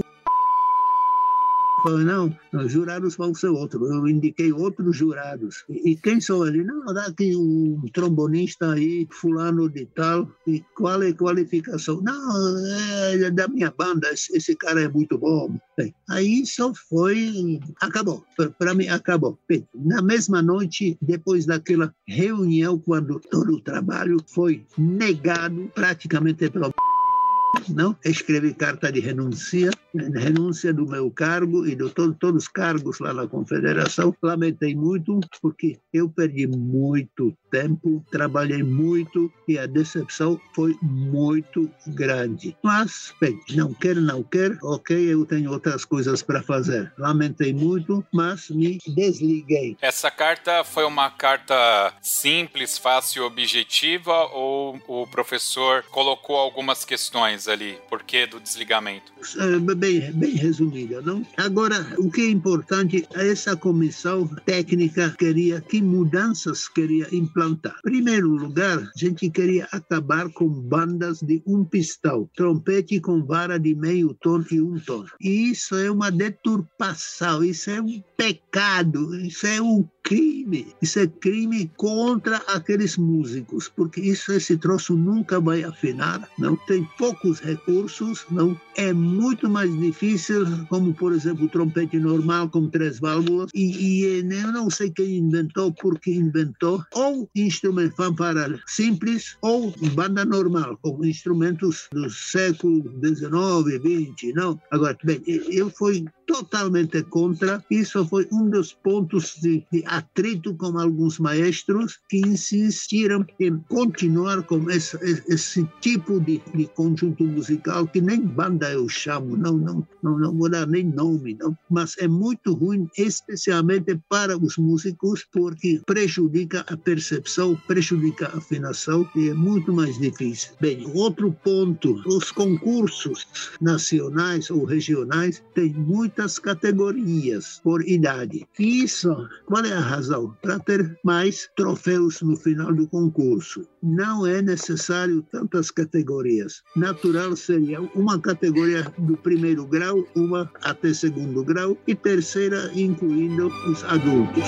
C: Falei, não, os jurados vão ser outros. Eu indiquei outros jurados. E, e quem são eles? Não, dá aqui um trombonista aí, fulano de tal. E qual é a qualificação? Não, é da minha banda, esse, esse cara é muito bom. Bem, aí só foi, acabou. Para mim, acabou. Bem, na mesma noite, depois daquela reunião, quando todo o trabalho foi negado praticamente pelo não escrevi carta de renúncia, renúncia do meu cargo e de todo, todos os cargos lá na confederação. Lamentei muito porque eu perdi muito tempo, trabalhei muito e a decepção foi muito grande. Mas, bem, não quer, não quer, ok, eu tenho outras coisas para fazer. Lamentei muito, mas me desliguei.
A: Essa carta foi uma carta simples, fácil, objetiva ou o professor colocou algumas questões ali? Por que do desligamento?
C: É, bem, bem resumida, não? Agora, o que é importante, essa comissão técnica queria que mudanças queria implantar implantar. Primeiro lugar, a gente queria acabar com bandas de um pistão, trompete com vara de meio tom e um tom. E isso é uma deturpação, isso é um pecado, isso é um crime. Isso é crime contra aqueles músicos, porque isso esse troço nunca vai afinar, não tem poucos recursos, não é muito mais difícil, como por exemplo o trompete normal com três válvulas. E, e eu não sei quem inventou, porque inventou ou instrumento fanfara simples ou banda normal, com instrumentos do século XIX, XX, não. Agora, bem, eu fui totalmente contra. Isso foi um dos pontos de, de atrito com alguns maestros que insistiram em continuar com esse, esse tipo de, de, conjunto musical que nem banda eu chamo, não, não, não, não vou dar nem nome, não. mas é muito ruim, especialmente para os músicos, porque prejudica a percepção, prejudica a afinação e é muito mais difícil. Bem, outro ponto, os concursos nacionais ou regionais têm muito muitas categorias por idade. Isso, qual é a razão? Para ter mais troféus no final do concurso. Não é necessário tantas categorias. Na natural seria uma categoria do primeiro grau, uma até segundo grau e terceira incluindo os adultos.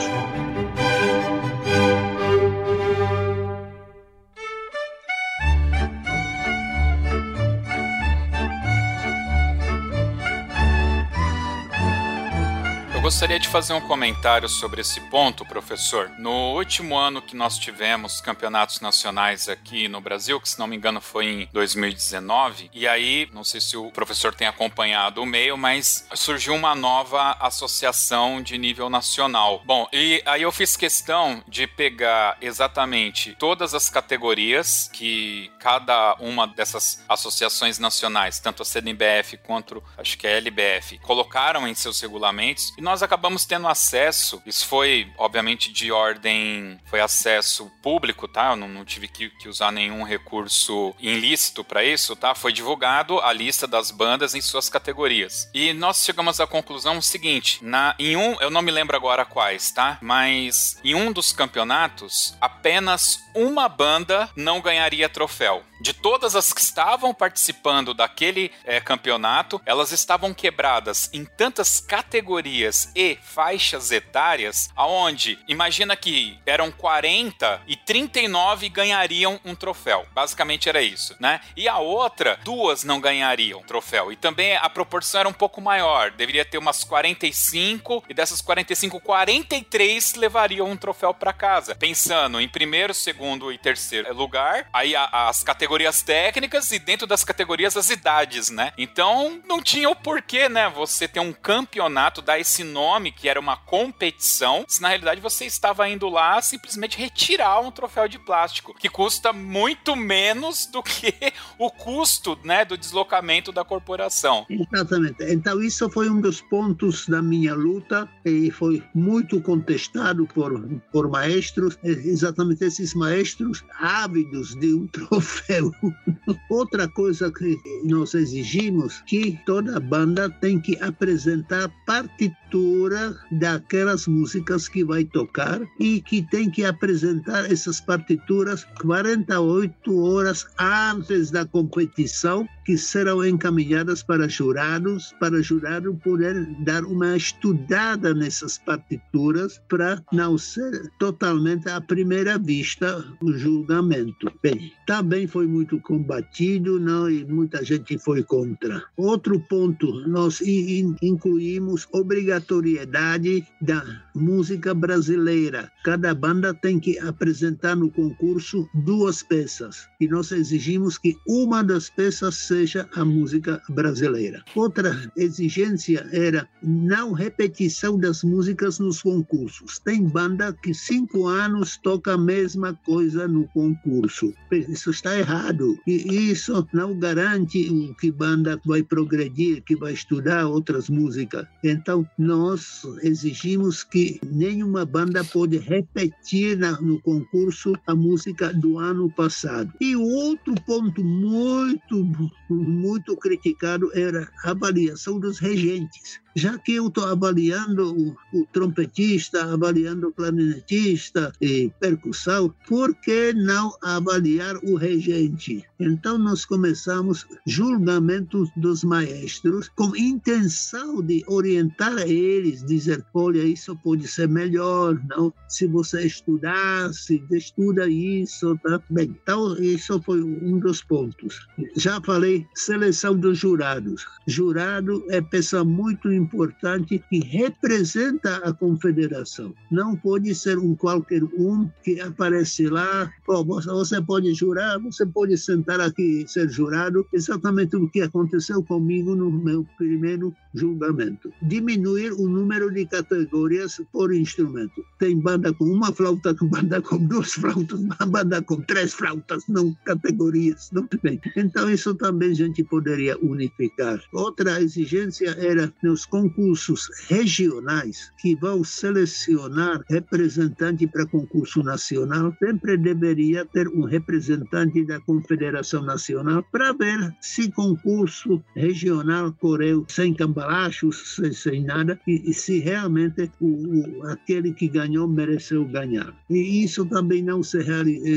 A: Gostaria de fazer um comentário sobre esse ponto, professor. No último ano que nós tivemos campeonatos nacionais aqui no Brasil, que se não me engano foi em 2019, e aí, não sei se o professor tem acompanhado o meio, mas surgiu uma nova associação de nível nacional. Bom, e aí eu fiz questão de pegar exatamente todas as categorias que cada uma dessas associações nacionais, tanto a CNBF quanto acho que a LBF, colocaram em seus regulamentos e nós nós acabamos tendo acesso, isso foi, obviamente, de ordem, foi acesso público, tá? Eu não, não tive que, que, usar nenhum recurso ilícito para isso, tá? Foi divulgado a lista das bandas em suas categorias. E nós chegamos à conclusão seguinte: na, em um, eu não me lembro agora quais, tá? Mas em um dos campeonatos, apenas uma banda não ganharia troféu. De todas as que estavam participando daquele é, campeonato, elas estavam quebradas em tantas categorias e faixas etárias, aonde imagina que eram 40 e 39 ganhariam um troféu. Basicamente era isso, né? E a outra, duas não ganhariam troféu. E também a proporção era um pouco maior, deveria ter umas 45 e dessas 45, 43 levariam um troféu para casa. Pensando em primeiro, segundo e terceiro lugar, aí as categorias técnicas e dentro das categorias as idades, né? Então não tinha o porquê, né? Você ter um campeonato, dar esse nome que era uma competição, se na realidade você estava indo lá simplesmente retirar um troféu de plástico, que custa muito menos do que *laughs* o custo, né, do deslocamento da corporação.
C: Exatamente. Então isso foi um dos pontos da minha luta e foi muito contestado por, por maestros, exatamente esses maestros ávidos de um *laughs* troféu. *laughs* Outra coisa que nós exigimos que toda banda tem que apresentar partitura daquelas músicas que vai tocar e que tem que apresentar essas partituras 48 horas antes da competição que serão encaminhadas para jurados, para jurado poder dar uma estudada nessas partituras para não ser totalmente à primeira vista o julgamento. Bem, também foi muito combatido, não, e muita gente foi contra. Outro ponto, nós incluímos obrigatoriedade da música brasileira. Cada banda tem que apresentar no concurso duas peças e nós exigimos que uma das peças seja a música brasileira. Outra exigência era não repetição das músicas nos concursos. Tem banda que cinco anos toca a mesma coisa no concurso. Isso está errado. E isso não garante que banda vai progredir, que vai estudar outras músicas. Então, nós exigimos que nenhuma banda pode repetir no concurso a música do ano passado. E outro ponto muito muito criticado era a avaliação dos regentes já que eu estou avaliando o, o, trompetista, avaliando o clarinetista e percussão, por que não avaliar o regente? Então nós começamos julgamentos dos maestros com intenção de orientar eles, dizer, olha, isso pode ser melhor, não? Se você estudar, se estuda isso, tá bem. Então isso foi um dos pontos. Já falei seleção dos jurados. Jurado é pessoa muito importante importante que representa a confederação. Não pode ser um qualquer um que aparece lá, você pode jurar, você pode sentar aqui e ser jurado, exatamente o que aconteceu comigo no meu primeiro julgamento. Diminuir o número de categorias por instrumento. Tem banda com uma flauta, *laughs* banda com duas flautas, banda com três flautas, não categorias. Não? Bem, então isso também a gente poderia unificar. Outra exigência era nos concursos regionais que vão selecionar representante para concurso nacional, sempre deveria ter um representante da Confederação Nacional para ver se concurso regional correu sem cambalachos, sem, sem nada, e, e, se realmente o, o, aquele que ganhou mereceu ganhar. E isso também não se,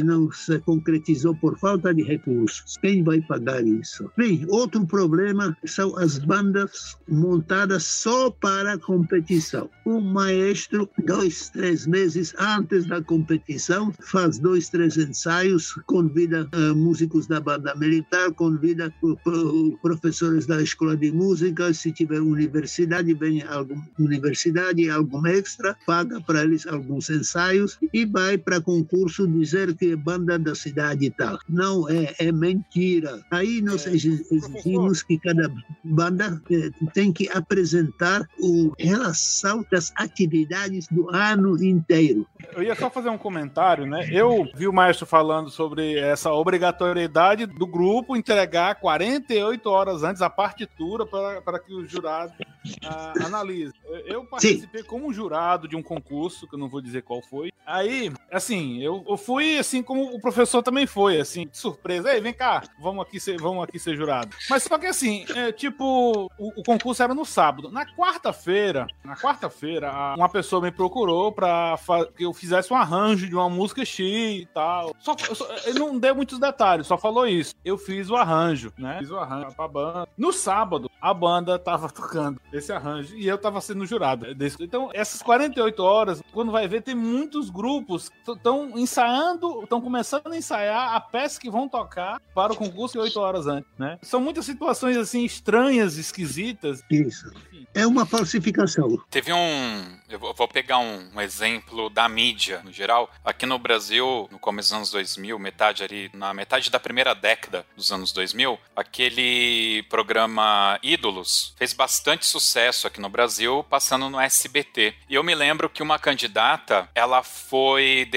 C: não se concretizou por falta de recursos. Quem vai pagar isso? Bem, outro problema são as bandas montadas só para competição. O maestro, dois, três meses antes da competição, faz dois, três ensaios, convida uh, músicos da banda militar, convida uh, professores da escola de música, se tiver universidade, vem alguma universidade, algum extra, paga para eles alguns ensaios e vai para concurso dizer que é banda da cidade e tal. Não é, é mentira. Aí nós é, exigimos que cada banda eh, tem que apresentar o relação das atividades do ano inteiro.
D: Eu ia só fazer um comentário, né? Eu vi o maestro falando sobre essa obrigatoriedade do grupo entregar 48 horas antes a partitura para, que o jurado uh, analise. Eu participei Sim. como jurado de um concurso, que eu não vou dizer qual foi. Aí, assim, eu, eu fui assim como o professor também foi, assim, de surpresa. Ei, vem cá, vamos aqui ser, vamos aqui ser jurado. Mas só que assim, é, tipo, o, o, concurso era no sábado. Na quarta-feira, na quarta-feira, uma pessoa me procurou para que eu fizesse um arranjo de uma música X e tal. Só, só, ele não deu muitos detalhes, só falou isso. Eu fiz o arranjo, né? Fiz o arranjo pra banda. No sábado, a banda tava tocando esse arranjo e eu tava sendo jurado. Então, essas 48 horas, quando vai ver, tem muitos grupos que estão ensaiando, estão começando a ensaiar a peça que vão tocar para o concurso 8 horas antes, né? São muitas situações assim estranhas, esquisitas.
C: Isso. É uma falsificação.
A: Teve um. Eu vou pegar um, um, exemplo da mídia, no geral. Aqui no Brasil, no começo dos anos 2000, metade ali, na metade da primeira década dos anos 2000, aquele programa Ídolos fez bastante sucesso aqui no Brasil, passando no SBT. E eu me lembro que uma candidata, ela foi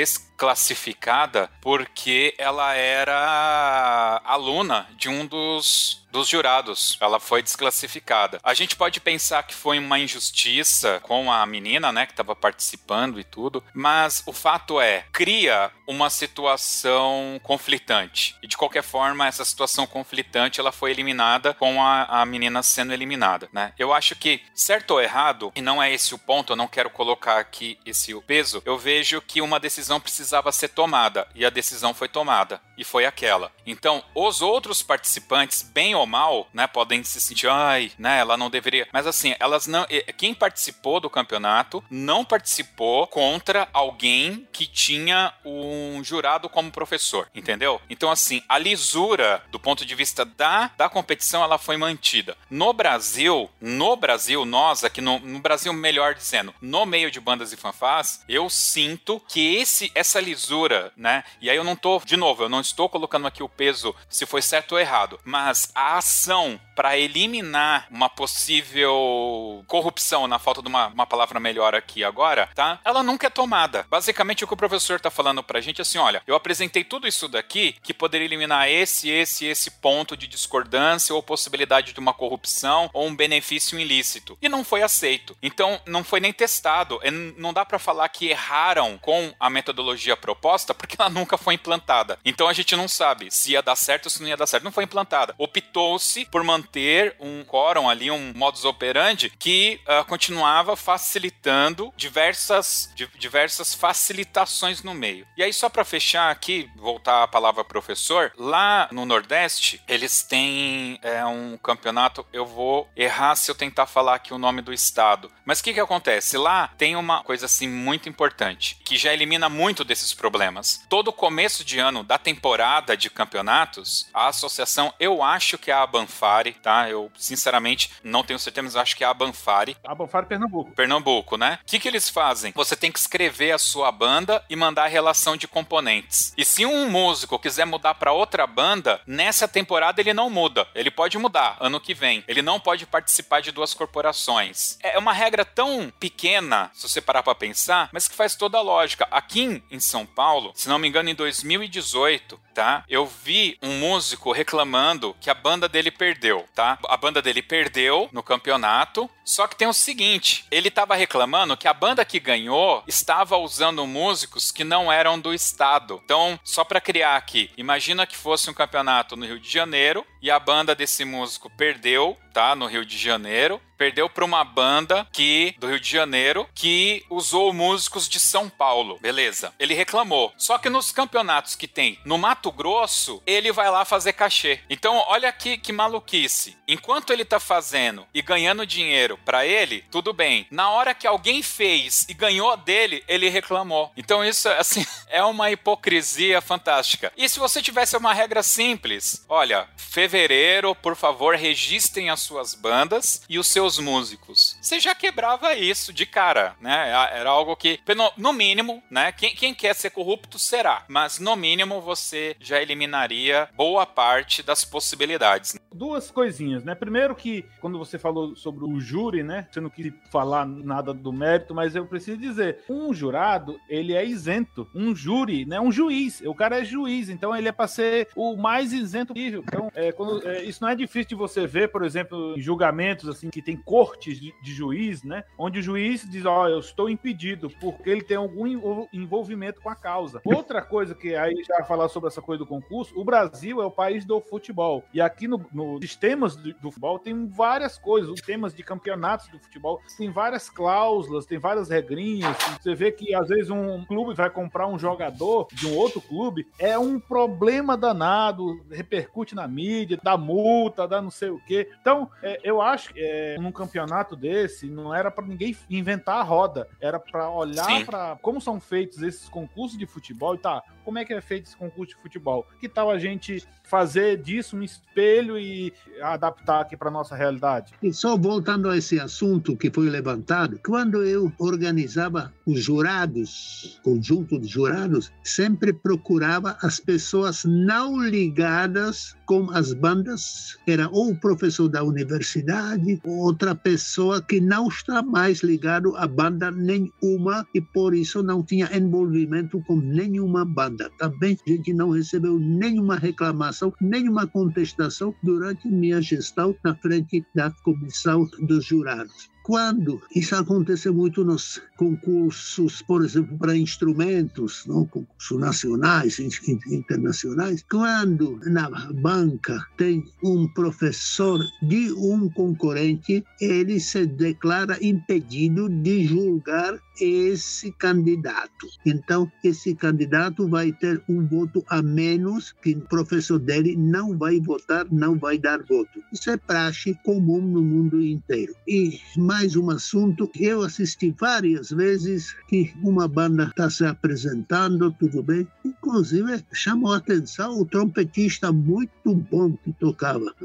A: desclassificada porque ela era aluna de um dos dos jurados. Ela foi desclassificada. A gente pode pensar que foi uma injustiça com a menina, né, que estava participando e tudo, mas o fato é, cria uma situação conflitante. E de qualquer forma, essa situação conflitante, ela foi eliminada com a, a menina sendo eliminada, né? Eu acho que, certo ou errado, e não é esse o ponto, eu não quero colocar aqui esse o peso, eu vejo que uma decisão precisava ser tomada, e a decisão foi tomada, e foi aquela. Então, os outros participantes, bem ou mal, né, podem se sentir, ai, né, ela não deveria. Mas assim, elas não. Quem participou do campeonato não participou contra alguém que tinha um jurado como professor, entendeu? Então, assim, a lisura do ponto de vista da, da competição, ela foi mantida. No Brasil, no Brasil, nós aqui no, no Brasil, melhor dizendo, no meio de bandas e fanfás, eu sinto que esse essa lisura, né? E aí eu não tô, de novo, eu não estou colocando aqui o peso se foi certo ou errado, mas a ação para eliminar uma possível corrupção, na falta de uma, uma, palavra melhor aqui agora, tá? Ela nunca é tomada. Basicamente, o que o professor tá falando pra gente é assim: olha, eu apresentei tudo isso daqui que poderia eliminar esse, esse, esse ponto de discordância ou possibilidade de uma corrupção ou um benefício ilícito. E não foi aceito. Então, não foi nem testado. Não dá para falar que erraram com a metodologia proposta porque ela nunca foi implantada. Então, a gente não sabe se ia dar certo ou se não ia dar certo. Não foi implantada. Optou-se por manter manter um quórum ali, um modus operandi que uh, continuava facilitando diversas, diversas facilitações no meio. E aí, só para fechar aqui, voltar a palavra professor, lá no Nordeste, eles têm é, um campeonato, eu vou errar se eu tentar falar aqui o nome do estado. Mas o que, que acontece? Lá tem uma coisa assim muito importante, que já elimina muito desses problemas. Todo começo de ano da temporada de campeonatos, a associação, eu acho que é a Banfari, tá? Eu, sinceramente, não tenho certeza, mas acho que é a Banfari.
D: A Banfari Pernambuco.
A: Pernambuco, né? O que, que eles fazem? Você tem que escrever a sua banda e mandar a relação de componentes. E se um músico quiser mudar para outra banda, nessa temporada ele não muda. Ele pode mudar ano que vem. Ele não pode participar de duas corporações. É uma regra tão pequena, se você parar para pensar, mas que faz toda a lógica. Aqui em São Paulo, se não me engano, em 2018, tá? Eu vi um músico reclamando que a banda dele perdeu, tá? A banda dele perdeu no campeonato, só que tem o seguinte, ele estava reclamando que a banda que ganhou estava usando músicos que não eram do estado. Então, só para criar aqui, imagina que fosse um campeonato no Rio de Janeiro e a banda desse músico perdeu, tá, no Rio de Janeiro perdeu para uma banda que do Rio de Janeiro que usou músicos de São Paulo. Beleza. Ele reclamou. Só que nos campeonatos que tem no Mato Grosso, ele vai lá fazer cachê. Então, olha aqui que maluquice. Enquanto ele tá fazendo e ganhando dinheiro para ele, tudo bem. Na hora que alguém fez e ganhou dele, ele reclamou. Então, isso *laughs* assim é uma hipocrisia fantástica. E se você tivesse uma regra simples, olha, fevereiro, por favor, registrem as suas bandas e os seus seus músicos. Você já quebrava isso de cara, né? Era algo que, no mínimo, né? Quem, quem quer ser corrupto será, mas no mínimo você já eliminaria boa parte das possibilidades.
D: Duas coisinhas, né? Primeiro que quando você falou sobre o júri, né? Você não quis falar nada do mérito, mas eu preciso dizer, um jurado, ele é isento. Um júri, né? Um juiz. O cara é juiz, então ele é para ser o mais isento possível. Então, é, quando, é, isso não é difícil de você ver, por exemplo, em julgamentos assim que tem cortes de, juiz, né? Onde o juiz diz, ó, oh, eu estou impedido porque ele tem algum envolvimento com a causa. Outra coisa que aí já falar sobre essa coisa do concurso, o Brasil é o país do futebol. E aqui no, no sistemas do, do, futebol tem várias coisas, os temas de campeonatos do futebol, tem várias cláusulas, tem várias regrinhas. Você vê que às vezes um clube vai comprar um jogador de um outro clube, é um problema danado, repercute na mídia, dá multa, dá não sei o quê. Então, é, eu acho que é, num campeonato desse, não era para ninguém inventar a roda, era para olhar para como são feitos esses concursos de futebol e tá, como é que é feito esse concurso de futebol? Que tal a gente fazer disso um espelho e adaptar aqui para nossa realidade?
C: E só voltando a esse assunto que foi levantado, quando eu organizava os jurados, conjunto de jurados, sempre procurava as pessoas não ligadas com as bandas, era ou o professor da universidade, ou outra pessoa que não está mais ligado a banda nenhuma e por isso não tinha envolvimento com nenhuma banda. Também a gente não recebeu nenhuma reclamação, nenhuma contestação durante minha gestão na frente da comissão dos jurados. Quando isso acontece muito nos concursos, por exemplo, para instrumentos, não concursos nacionais, internacionais, quando na banca tem um professor de um concorrente, ele se declara impedido de julgar esse candidato. Então, esse candidato vai ter um voto a menos que o professor dele não vai votar, não vai dar voto. Isso é praxe comum no mundo inteiro. E mais um assunto, eu assisti várias vezes que uma banda está se apresentando, tudo bem, inclusive chamou a atenção o trompetista muito bom que tocava.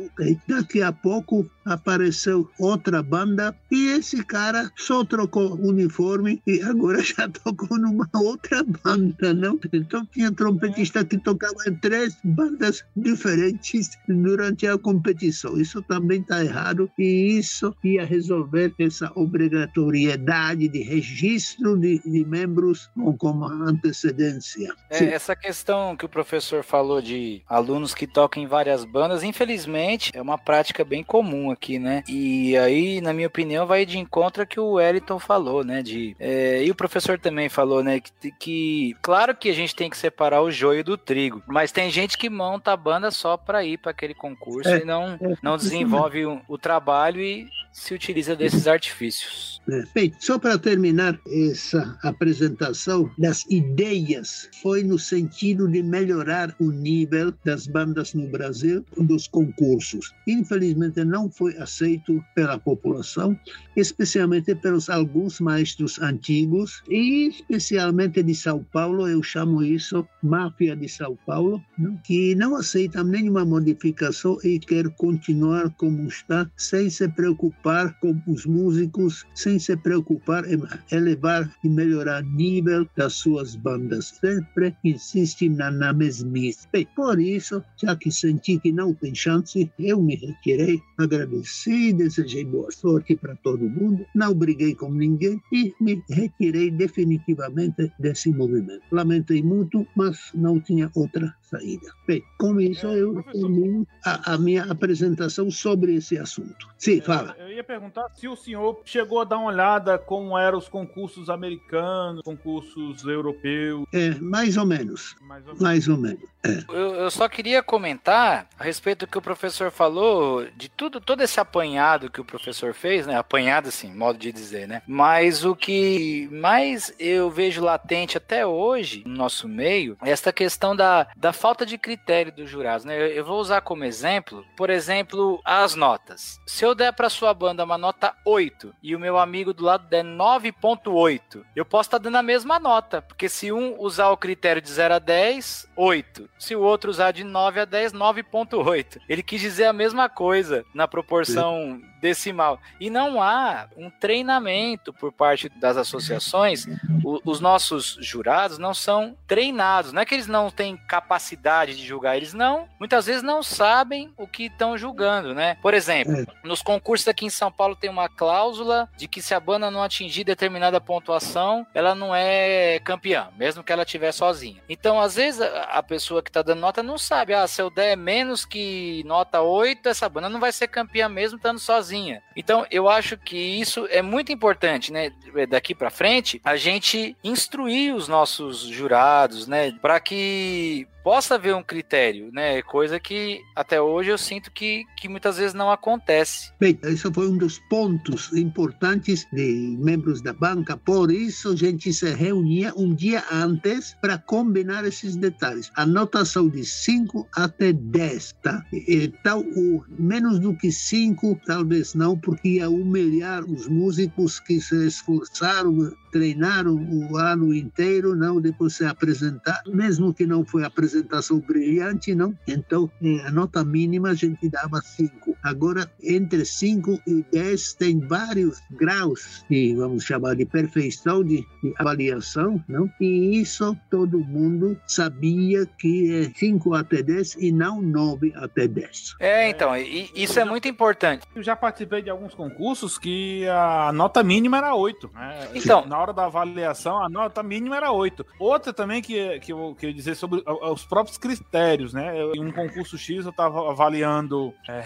C: Daqui a pouco apareceu outra banda e esse cara só trocou uniforme e agora *laughs* já tocou numa outra banda, não? Então tinha trompetista que tocava em três bandas diferentes durante a competição. Isso também está errado e isso ia resolver essa obrigatoriedade de registro de, de membros com, com antecedência.
B: É, essa questão que o professor falou de alunos que tocam em várias bandas, infelizmente é uma prática bem comum aqui, né? E aí, na minha opinião, vai de encontro que o Wellington falou, né? De é, e o professor também falou, né, que, que, claro que a gente tem que separar o joio do trigo, mas tem gente que monta a banda só para ir para aquele concurso é, e não, é, não desenvolve o, o trabalho e se utiliza desses artifícios.
C: É. Bem, só para terminar essa apresentação das ideias, foi no sentido de melhorar o nível das bandas no Brasil, dos concursos. Infelizmente, não foi aceito pela população, especialmente pelos alguns maestros antigos, e especialmente de São Paulo, eu chamo isso máfia de São Paulo, não? que não aceitam nenhuma modificação e quer continuar como está, sem se preocupar preocupar com os músicos, sem se preocupar em elevar e melhorar o nível das suas bandas. Sempre insiste na, na mesmice. Bem, por isso, já que senti que não tem chance, eu me retirei, agradeci, desejei boa sorte para todo mundo, não briguei com ninguém e me retirei definitivamente desse movimento. Lamentei muito, mas não tinha outra saída. Bem, com isso é, eu termino a, a, minha apresentação sobre esse assunto. Sim, fala.
D: Eu, eu ia perguntar se o senhor chegou a dar uma olhada como eram os concursos americanos, concursos europeus.
C: É, mais ou menos. Mais ou menos. Mais ou menos.
B: Eu, eu, só queria comentar a respeito do que o professor falou, de tudo, todo esse apanhado que o professor fez, né? Apanhado, assim, modo de dizer, né? Mas o que mais eu vejo latente até hoje no nosso meio é esta questão da, da falta de critério dos jurados, né? Eu, eu vou usar como exemplo, por exemplo, as notas. Se eu der para sua banda uma nota 8 e o meu amigo do lado der 9.8, eu posso estar tá dando a mesma nota, porque se um usar o critério de 0 a 10, 8 se o outro usar de 9 a 10, 9.8. Ele quis dizer a mesma coisa na proporção Sim decimal. E não há um treinamento por parte das associações. O, os nossos jurados não são treinados. Não é que eles não têm capacidade de julgar, eles não, muitas vezes não sabem o que estão julgando, né? Por exemplo, é. nos concursos aqui em São Paulo tem uma cláusula de que se a banda não atingir determinada pontuação, ela não é campeã, mesmo que ela estiver sozinha. Então, às vezes, a pessoa que está dando nota não sabe, ah, se eu der menos que nota 8, essa banda não vai ser campeã mesmo estando sozinha sozinha. Então, eu acho que isso é muito importante, né? Daqui para frente, a gente instruir os nossos jurados, né? Para que possa haver um critério, né? Coisa que até hoje eu sinto que, que muitas vezes não acontece.
C: Bem, isso foi um dos pontos importantes de membros da banca, por isso a gente se reunia um dia antes para combinar esses detalhes. Anotação de 5 até 10, tá? Então, o menos do que 5, talvez não, porque ia humilhar os músicos que se esforçaram treinaram o ano inteiro, não depois se apresentar, mesmo que não foi apresentação brilhante, não. Então, eh, a nota mínima a gente dava 5. Agora, entre 5 e 10 tem vários graus de, vamos chamar de perfeição, de, de avaliação, não? E isso todo mundo sabia que é 5 até 10 e não 9 até 10.
B: É, então, e, isso é muito importante.
D: Eu já participei de alguns concursos que a nota mínima era 8. Né?
B: Então,
D: na hora da avaliação, a nota mínima era 8. Outra também que, que eu queria dizer sobre os próprios critérios, né? Em um concurso X eu estava avaliando é,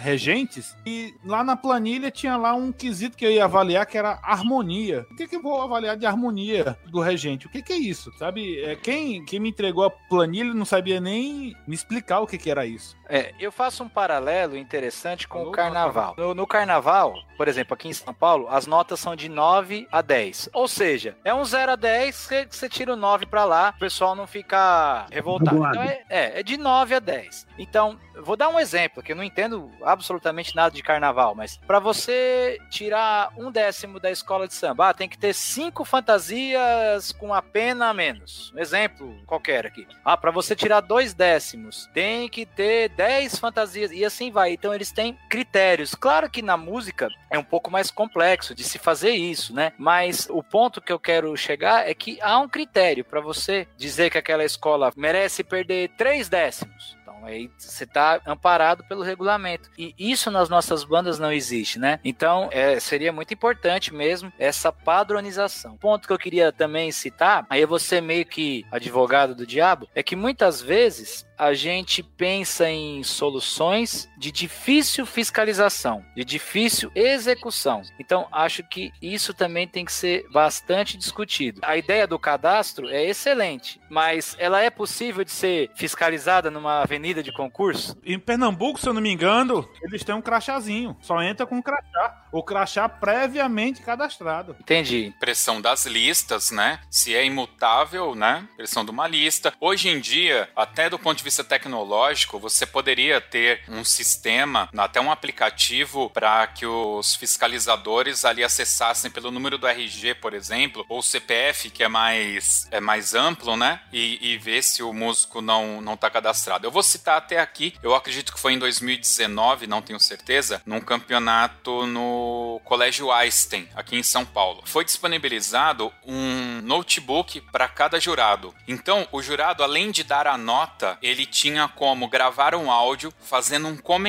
D: regentes e lá na planilha tinha lá um quesito que eu ia avaliar que era harmonia. O que, que eu vou avaliar de harmonia do regente? O que, que é isso? Sabe? É, quem, quem me entregou a planilha não sabia nem me explicar o que, que era isso.
B: É, eu faço um paralelo interessante com o carnaval. No, no, carnaval, por exemplo, aqui em São Paulo, as notas são de 9 a 10. Ou seja, é um 0 a 10, que você tira o 9 para lá, o pessoal não fica revoltado. Então é, é, é de 9 a 10. Então, vou dar um exemplo, que eu não entendo absolutamente nada de carnaval, mas para você tirar um décimo da escola de samba, ah, tem que ter cinco fantasias com a pena a menos. Um exemplo qualquer aqui. Ah, para você tirar dois décimos, tem que ter 10 fantasias e assim vai. Então eles têm critérios. Claro que na música é um pouco mais complexo de se fazer isso, né? Mas o ponto que eu quero chegar é que há um critério para você dizer que aquela escola merece perder três décimos. Então aí você está amparado pelo regulamento. E isso nas nossas bandas não existe, né? Então é, seria muito importante mesmo essa padronização. Ponto que eu queria também citar, aí você meio que advogado do diabo, é que muitas vezes a gente pensa em soluções de difícil fiscalização, de difícil execução. Então, acho que isso também tem que ser bastante discutido. A ideia do cadastro é excelente, mas ela é possível de ser fiscalizada numa avenida de concurso?
D: Em Pernambuco, se eu não me engano, eles têm um crachazinho. Só entra com crachá. O crachá previamente cadastrado.
B: Entendi.
A: Pressão das listas, né? Se é imutável, né? Pressão de uma lista. Hoje em dia, até do ponto de vista tecnológico, você poderia ter um sistema sistema, até um aplicativo para que os fiscalizadores ali acessassem pelo número do RG, por exemplo, ou CPF, que é mais, é mais amplo, né? E, e ver se o músico não, não tá cadastrado. Eu vou citar até aqui, eu acredito que foi em 2019, não tenho certeza, num campeonato no Colégio Einstein, aqui em São Paulo. Foi disponibilizado um notebook para cada jurado. Então, o jurado, além de dar a nota, ele tinha como gravar um áudio fazendo um comentário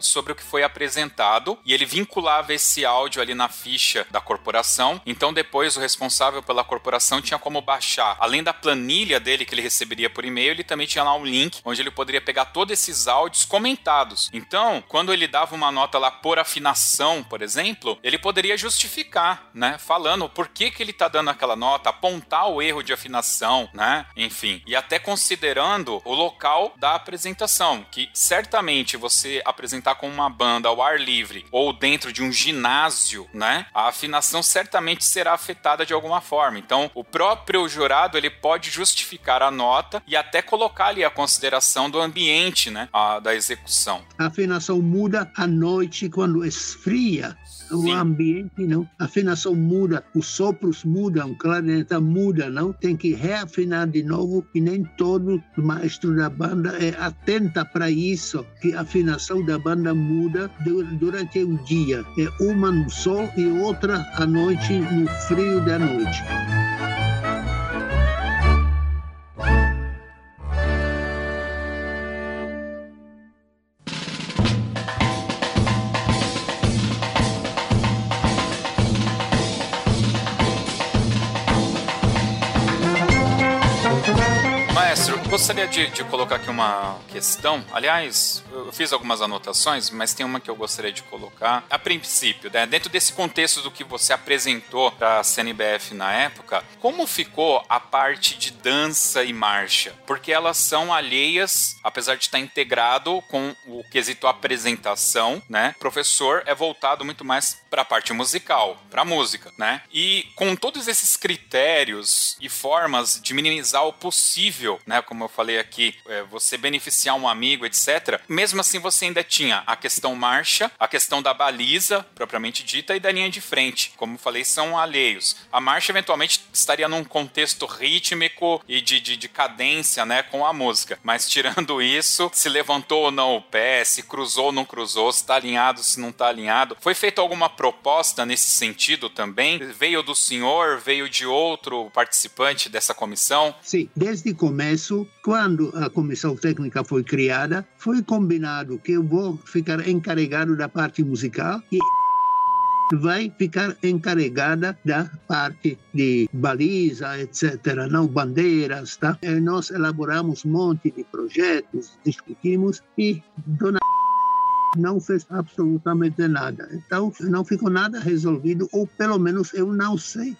A: sobre o que foi apresentado e ele vinculava esse áudio ali na ficha da corporação. Então, depois o responsável pela corporação tinha como baixar, além da planilha dele que ele receberia por e-mail, ele também tinha lá um link onde ele poderia pegar todos esses áudios comentados. Então, quando ele dava uma nota lá por afinação, por exemplo, ele poderia justificar, né, falando por que que ele está dando aquela nota, apontar o erro de afinação, né? Enfim, e até considerando o local da apresentação, que certamente você apresentar com uma banda ao ar livre ou dentro de um ginásio, né? A afinação certamente será afetada de alguma forma. Então, o próprio jurado ele pode justificar a nota e até colocar ali a consideração do ambiente, né? A, da execução.
C: A afinação muda à noite quando esfria o ambiente, não. A afinação muda, os sopros mudam, o clarineta muda, não. Tem que reafinar de novo e nem todo maestro da banda é atenta para isso, que a afinação da banda muda durante o dia. É uma no sol e outra à noite, no frio da noite.
A: Gostaria de, de, colocar aqui uma questão. Aliás, eu fiz algumas anotações, mas tem uma que eu gostaria de colocar. A princípio, né, dentro desse contexto do que você apresentou para a CNBF na época, como ficou a parte de dança e marcha? Porque elas são alheias, apesar de estar integrado com o quesito apresentação, né? Professor é voltado muito mais para a parte musical, para música, né? E com todos esses critérios e formas de minimizar o possível, né? Como eu falei aqui, é, você beneficiar um amigo, etc. Mesmo assim, você ainda tinha a questão marcha, a questão da baliza, propriamente dita, e da linha de frente. Como eu falei, são alheios. A marcha, eventualmente, estaria num contexto rítmico e de, de, de cadência, né, com a música. Mas tirando isso, se levantou ou não o pé, se cruzou ou não cruzou, se está alinhado, se não está alinhado. Foi feita alguma proposta nesse sentido também? Veio do senhor, veio de outro participante dessa comissão?
C: Sim, desde o começo quando a comissão técnica foi criada, foi combinado que eu vou ficar encarregado da parte musical e vai ficar encarregada da parte de baliza, etc., não bandeiras, tá? E nós elaboramos um monte de projetos, discutimos e dona não fez absolutamente nada. Então, não ficou nada resolvido, ou pelo menos eu não sei,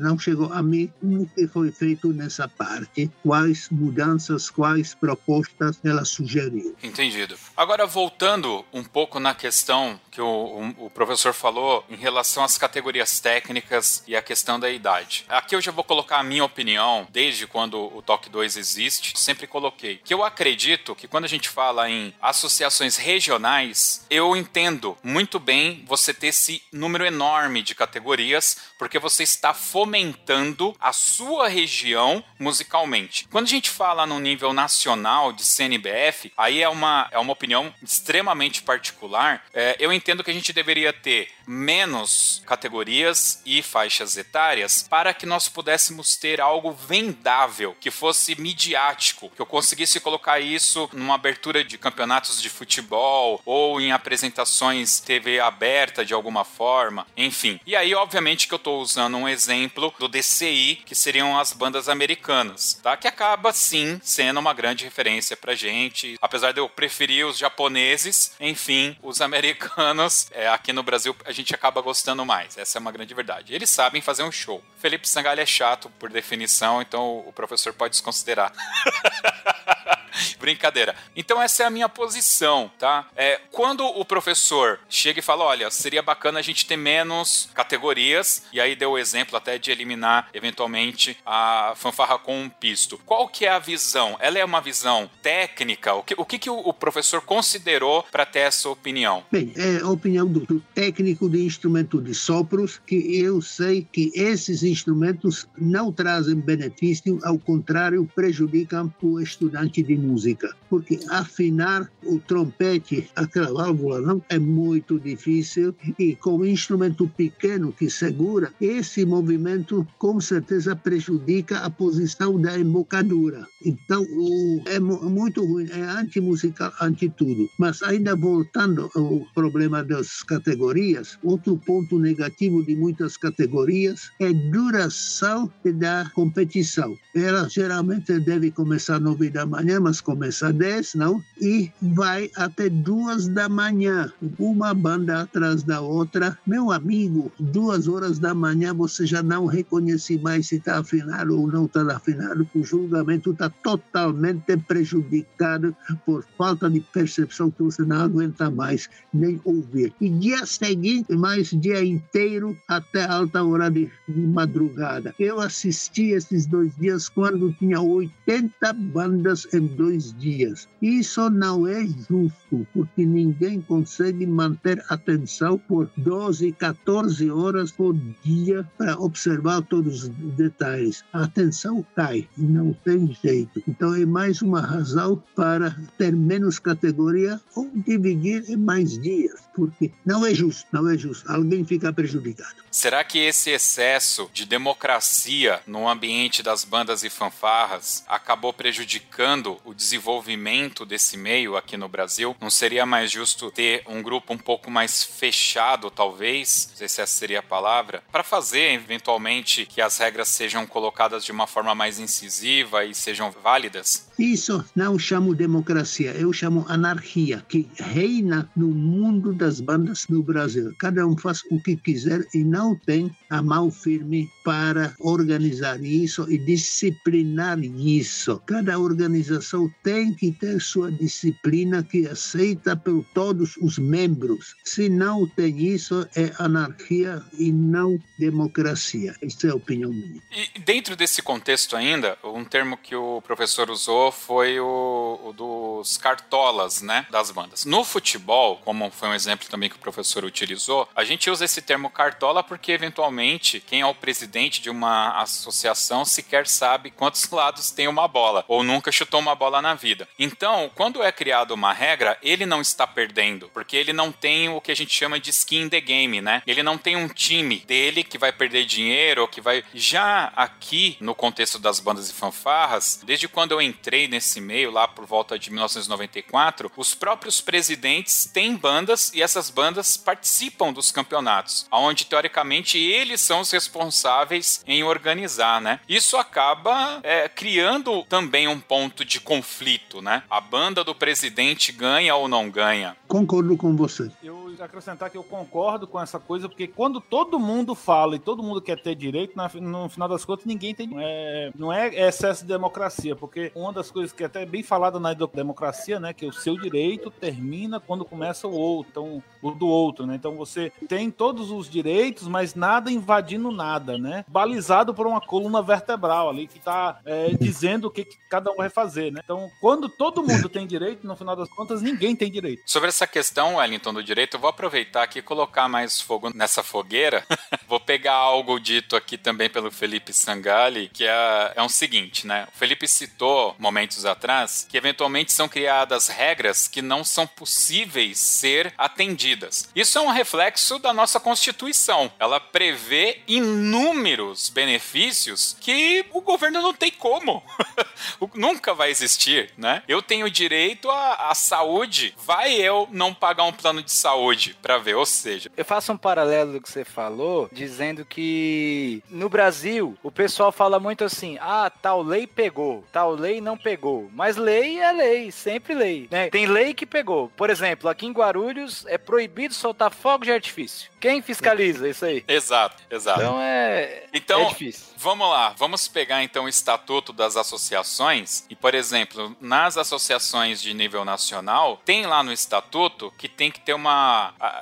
C: não chegou a mim o que foi feito nessa parte, quais mudanças, quais propostas ela sugeriu.
A: Entendido. Agora, voltando um pouco na questão que o, o, professor falou em relação às categorias técnicas e a questão da idade. Aqui eu já vou colocar a minha opinião, desde quando o TOC 2 existe, sempre coloquei, que eu acredito que quando a gente fala em associações regionais, eu entendo muito bem você ter esse número enorme de categorias, porque você está fomentando a sua região musicalmente. Quando a gente fala no nível nacional de CNBF, aí é uma, é uma opinião extremamente particular, é, eu entendo que a gente deveria ter menos categorias e faixas etárias para que nós pudéssemos ter algo vendável, que fosse midiático, que eu conseguisse colocar isso numa abertura de campeonatos de futebol ou em apresentações TV aberta de alguma forma, enfim. E aí, obviamente, que eu estou usando um exemplo do DCI, que seriam as bandas americanas, tá? Que acaba sim sendo uma grande referência pra gente, apesar de eu preferir os japoneses, enfim, os *laughs* americanos é, aqui no Brasil a gente acaba gostando mais. Essa é uma grande verdade. Eles sabem fazer um show. Felipe Sangalha é chato por definição, então o professor pode desconsiderar. *laughs* Brincadeira. Então essa é a minha posição, tá? É, quando o professor chega e fala, olha, seria bacana a gente ter menos categorias, e aí deu o exemplo até de eliminar eventualmente a fanfarra com um pisto. Qual que é a visão? Ela é uma visão técnica? O que o, que, que o, professor considerou para ter essa opinião?
C: Bem, é a opinião do, do técnico de instrumento de sopros, que eu sei que esses instrumentos não trazem benefício, ao contrário, prejudicam o estudante de música música. Porque afinar o trompete, aquela válvula, não é muito difícil e com um instrumento pequeno que segura, esse movimento com certeza prejudica a posição da embocadura. Então, o, é muito ruim, é antimusical, anti tudo. Mas ainda voltando ao problema das categorias, outro ponto negativo de muitas categorias é duração da competição. Ela geralmente deve começar nove da manhã, mas começa dez, não? E vai até duas da manhã, uma banda atrás da outra. Meu amigo, duas horas da manhã você já não reconhece mais se está afinado ou não está afinado, o julgamento está totalmente prejudicado por falta de percepção que você não aguenta mais nem ouvir. E dia seguinte, mais dia inteiro até alta hora de madrugada. Eu assisti esses dois dias quando tinha 80 bandas em dois dias. Isso não é justo, porque ninguém consegue manter atenção por 12, 14 horas por dia para observar todos os detalhes. A atenção cai, não tem jeito. Então é mais uma razão para ter menos categoria ou dividir em mais dias, porque não é justo, não é justo. Alguém fica prejudicado.
A: Será que esse excesso de democracia no ambiente das bandas e fanfarras acabou prejudicando o desenvolvimento desse meio aqui no Brasil? Não seria mais justo ter um grupo um pouco mais fechado, talvez, não sei se essa seria a palavra, para fazer eventualmente que as regras sejam colocadas de uma forma mais incisiva e sejam válidas?
C: Isso não chamo democracia, eu chamo anarquia, que reina no mundo das bandas no Brasil. Cada um faz o que quiser e não tem a mão firme para organizar isso e disciplinar isso. Cada organização tem que ter sua disciplina que é aceita por todos os membros. Se não tem isso, é anarquia e não democracia. Essa é a opinião minha.
A: E dentro desse contexto ainda, um termo que o professor usou foi o, o dos cartolas, né, das bandas. No futebol, como foi um exemplo também que o professor utilizou, a gente usa esse termo cartola porque eventualmente quem é o presidente de uma associação sequer sabe quantos *laughs* lados tem uma bola ou nunca chutou uma bola na vida. Então, quando é criada uma regra, ele não está perdendo, porque ele não tem o que a gente chama de skin in the game, né? Ele não tem um time dele que vai perder dinheiro ou que vai já aqui no contexto das bandas e fanfarras, desde quando eu entrei nesse meio lá por volta de 1994, os próprios presidentes têm bandas e essas bandas participam dos campeonatos, onde teoricamente eles são os responsáveis em organizar, né? Isso acaba é, criando também um ponto de conflito, né? A banda do presidente ganha ou não ganha.
C: Concordo com você.
D: Eu acrescentar que eu concordo com essa coisa, porque quando todo mundo fala e todo mundo quer ter direito, no final das contas ninguém tem. É, não é excesso de democracia, porque uma das coisas que é até bem falada na democracia, né, que o seu direito termina quando começa o outro, então o do outro, né? Então você tem todos os direitos, mas nada invadindo nada, né? Balizado por uma coluna vertebral ali que está é, dizendo o que, que, cada um vai fazer, né? Então, quando todo mundo tem direito, no final das contas ninguém tem direito.
A: Sobre essa questão, Wellington, do direito, eu vou aproveitar aqui e colocar mais fogo nessa fogueira. *laughs* vou pegar algo dito aqui também pelo Felipe Sangali, que é, é um seguinte, né? O Felipe citou momentos atrás que eventualmente são criadas regras que não são possíveis ser atendidas. Isso é um reflexo da nossa Constituição. Ela prevê inúmeros benefícios que o governo não tem como. *laughs* Nunca vai existir, né? Eu tenho direito à, à saúde. Vai eu não pagar um plano de saúde para ver, ou seja.
B: Eu faço um paralelo do que você falou dizendo que no Brasil o pessoal fala muito assim: ah, tal lei pegou, tal lei não pegou. Mas lei é lei, sempre lei. Né? Tem lei que pegou. Por exemplo, aqui em Guarulhos é proibido soltar fogo de artifício. Quem fiscaliza isso aí?
A: Exato, exato.
B: Então é,
A: então,
B: é difícil.
A: Vamos lá, vamos pegar então o estatuto das associações e, por exemplo, nas associações de nível nacional, tem lá no estatuto que tem que ter uma,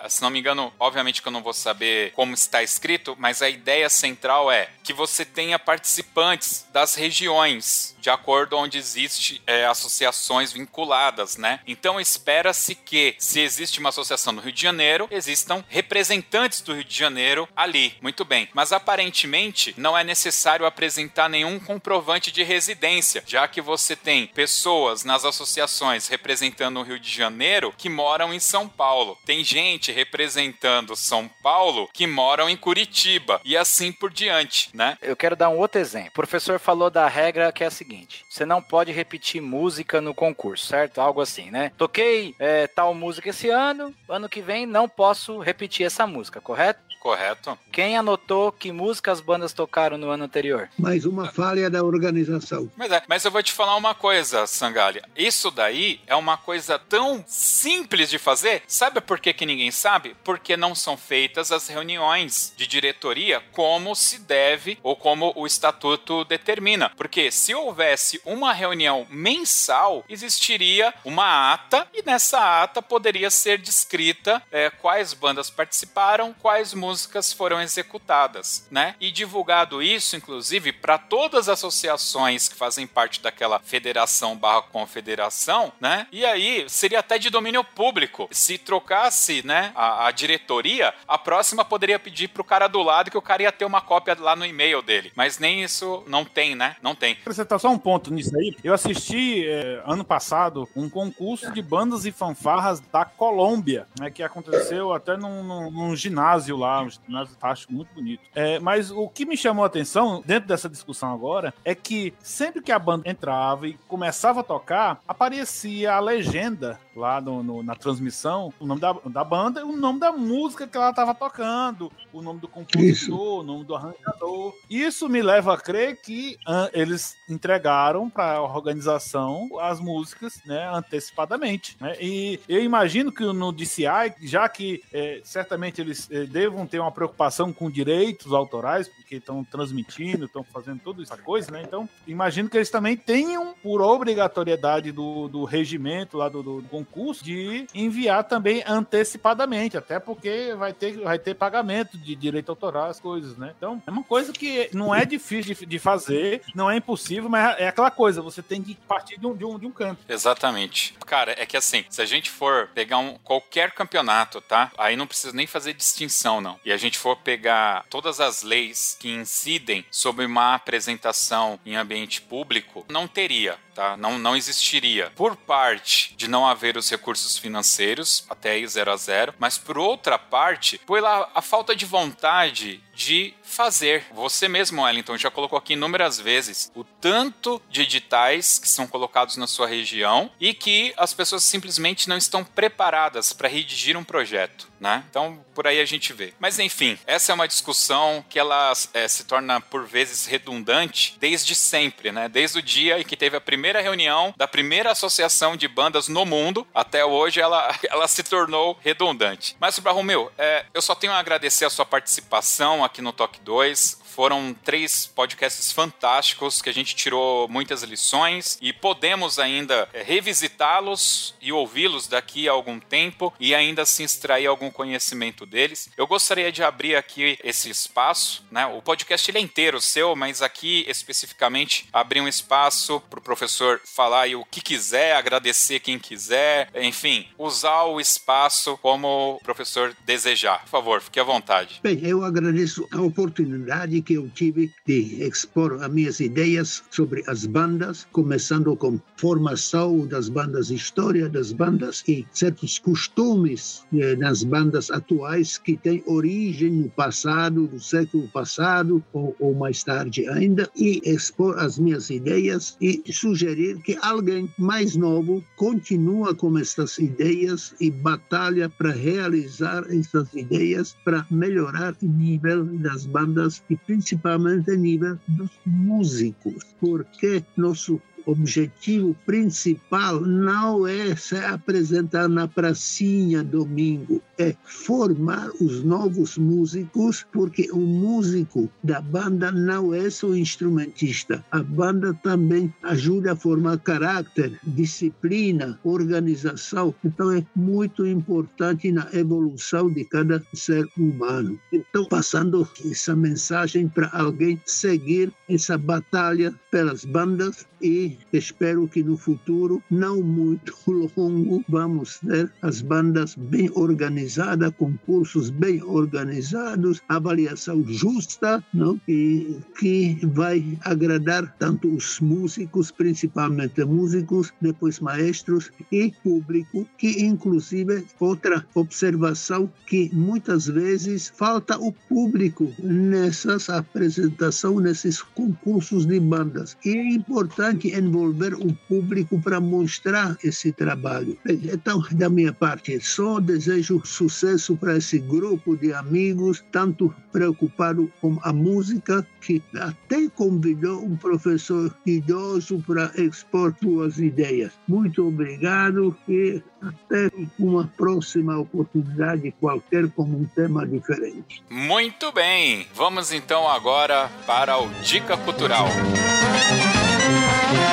A: se não me engano, obviamente que eu não vou saber como está escrito, mas a ideia central é que você tenha participantes das regiões de acordo onde existe é, associações vinculadas, né? Então espera-se que, se existe uma associação no Rio de Janeiro, existam representantes do Rio de Janeiro ali. Muito bem. Mas aparentemente não é necessário apresentar nenhum comprovante de residência, já que você tem pessoas nas associações representando o Rio de Janeiro que moram em São Paulo. Tem gente representando São Paulo que moram em Curitiba e assim por diante, né?
B: Eu quero dar um outro exemplo. O professor falou da regra que é a seguinte você não pode repetir música no concurso, certo? Algo assim, né? Toquei é, tal música esse ano, ano que vem não posso repetir essa música, correto?
A: Correto.
B: Quem anotou que música as bandas tocaram no ano anterior?
C: Mais uma falha da organização.
A: Mas, é, mas eu vou te falar uma coisa, Sangalha. Isso daí é uma coisa tão simples de fazer. Sabe por que, que ninguém sabe? Porque não são feitas as reuniões de diretoria como se deve ou como o estatuto determina. Porque se houvesse uma reunião mensal, existiria uma ata e nessa ata poderia ser descrita é, quais bandas participaram, quais músicas foram executadas, né? E divulgado isso, inclusive, para todas as associações que fazem parte daquela federação barra confederação, né? E aí seria até de domínio público. Se trocasse, né, a, a diretoria, a próxima poderia pedir pro cara do lado que o cara ia ter uma cópia lá no e-mail dele. Mas nem isso não tem, né? Não tem.
D: Acrescentar só um ponto nisso aí. Eu assisti é, ano passado um concurso de bandas e fanfarras da Colômbia, né? Que aconteceu até num, num, num ginásio lá, um ginásio fantástico, muito bonito. É, mas o que me chamou a atenção dentro dessa discussão agora é que sempre que a banda entrava e começava a tocar, aparecia a legenda lá no, no, na transmissão, o nome da, da banda e o nome da música que ela estava tocando, o nome do compositor, Isso. o nome do arranjador. Isso me leva a crer que uh, eles entregaram para a organização as músicas né, antecipadamente. Né? E eu imagino que no DCI, já que é, certamente eles é, devam ter uma preocupação com direitos autorais, porque estão transmitindo, estão fazendo toda essa coisa, né? Então, imagino que eles também tenham, por obrigatoriedade do, do regimento lá do, do concurso, de enviar também antecipadamente, até porque vai ter, vai ter pagamento de direito autoral, as coisas, né? Então, é uma coisa que não é difícil de, de fazer, não é impossível, mas é aquela coisa, você tem que partir de um, de um, de um canto.
A: Exatamente. Cara, é que assim, se a gente for pegar um, qualquer campeonato, tá? Aí não precisa nem fazer distinção, não. E a gente for pegar todas as leis que incidem sobre uma apresentação em ambiente público, não teria tá? Não, não existiria. Por parte de não haver os recursos financeiros, até aí 0 a 0, mas por outra parte, pela a falta de vontade de fazer. Você mesmo, Wellington, já colocou aqui inúmeras vezes o tanto de editais que são colocados na sua região e que as pessoas simplesmente não estão preparadas para redigir um projeto, né? Então, por aí a gente vê. Mas enfim, essa é uma discussão que ela é, se torna por vezes redundante desde sempre, né? Desde o dia em que teve a primeira reunião da primeira associação de bandas no mundo, até hoje ela, *laughs* ela se tornou redundante. Mas, Romeu, é, eu só tenho a agradecer a sua participação aqui no Toque 2. Foram três podcasts fantásticos que a gente tirou muitas lições e podemos ainda é, revisitá-los e ouvi-los daqui a algum tempo e ainda se extrair algum conhecimento deles. Eu gostaria de abrir aqui esse espaço, né? O podcast ele é inteiro seu, mas aqui especificamente abrir um espaço para o professor falar o que quiser, agradecer quem quiser, enfim, usar o espaço como o professor desejar. Por favor, fique à vontade.
C: Bem, eu agradeço a oportunidade que eu tive de expor as minhas ideias sobre as bandas, começando com formação das bandas, história das bandas e certos costumes eh, nas bandas atuais que têm origem no passado, do século passado ou, ou mais tarde ainda, e expor as minhas ideias e sugerir que alguém mais novo continua com estas ideias e batalha para realizar essas ideias para melhorar o nível das bandas e principalmente o nível dos músicos, porque nosso objetivo principal não é se apresentar na pracinha domingo, é formar os novos músicos, porque o músico da banda não é só instrumentista. A banda também ajuda a formar caráter, disciplina, organização. Então é muito importante na evolução de cada ser humano. Então, passando essa mensagem para alguém seguir essa batalha pelas bandas e espero que no futuro, não muito *laughs* longo, vamos ter as bandas bem organizadas, concursos bem organizados, avaliação justa, não? e que vai agradar tanto os músicos, principalmente músicos, depois maestros e público, que inclusive outra observação que muitas vezes falta o público nessas apresentações, nesses concursos de bandas. E é importante envolver o público para mostrar esse trabalho. Então, da minha parte, só desejo sucesso para esse grupo de amigos, tanto preocupado com a música, que até convidou um professor idoso para expor suas ideias. Muito obrigado e até uma próxima oportunidade qualquer com um tema diferente.
A: Muito bem, vamos então agora para o Dica Cultural.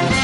A: Muito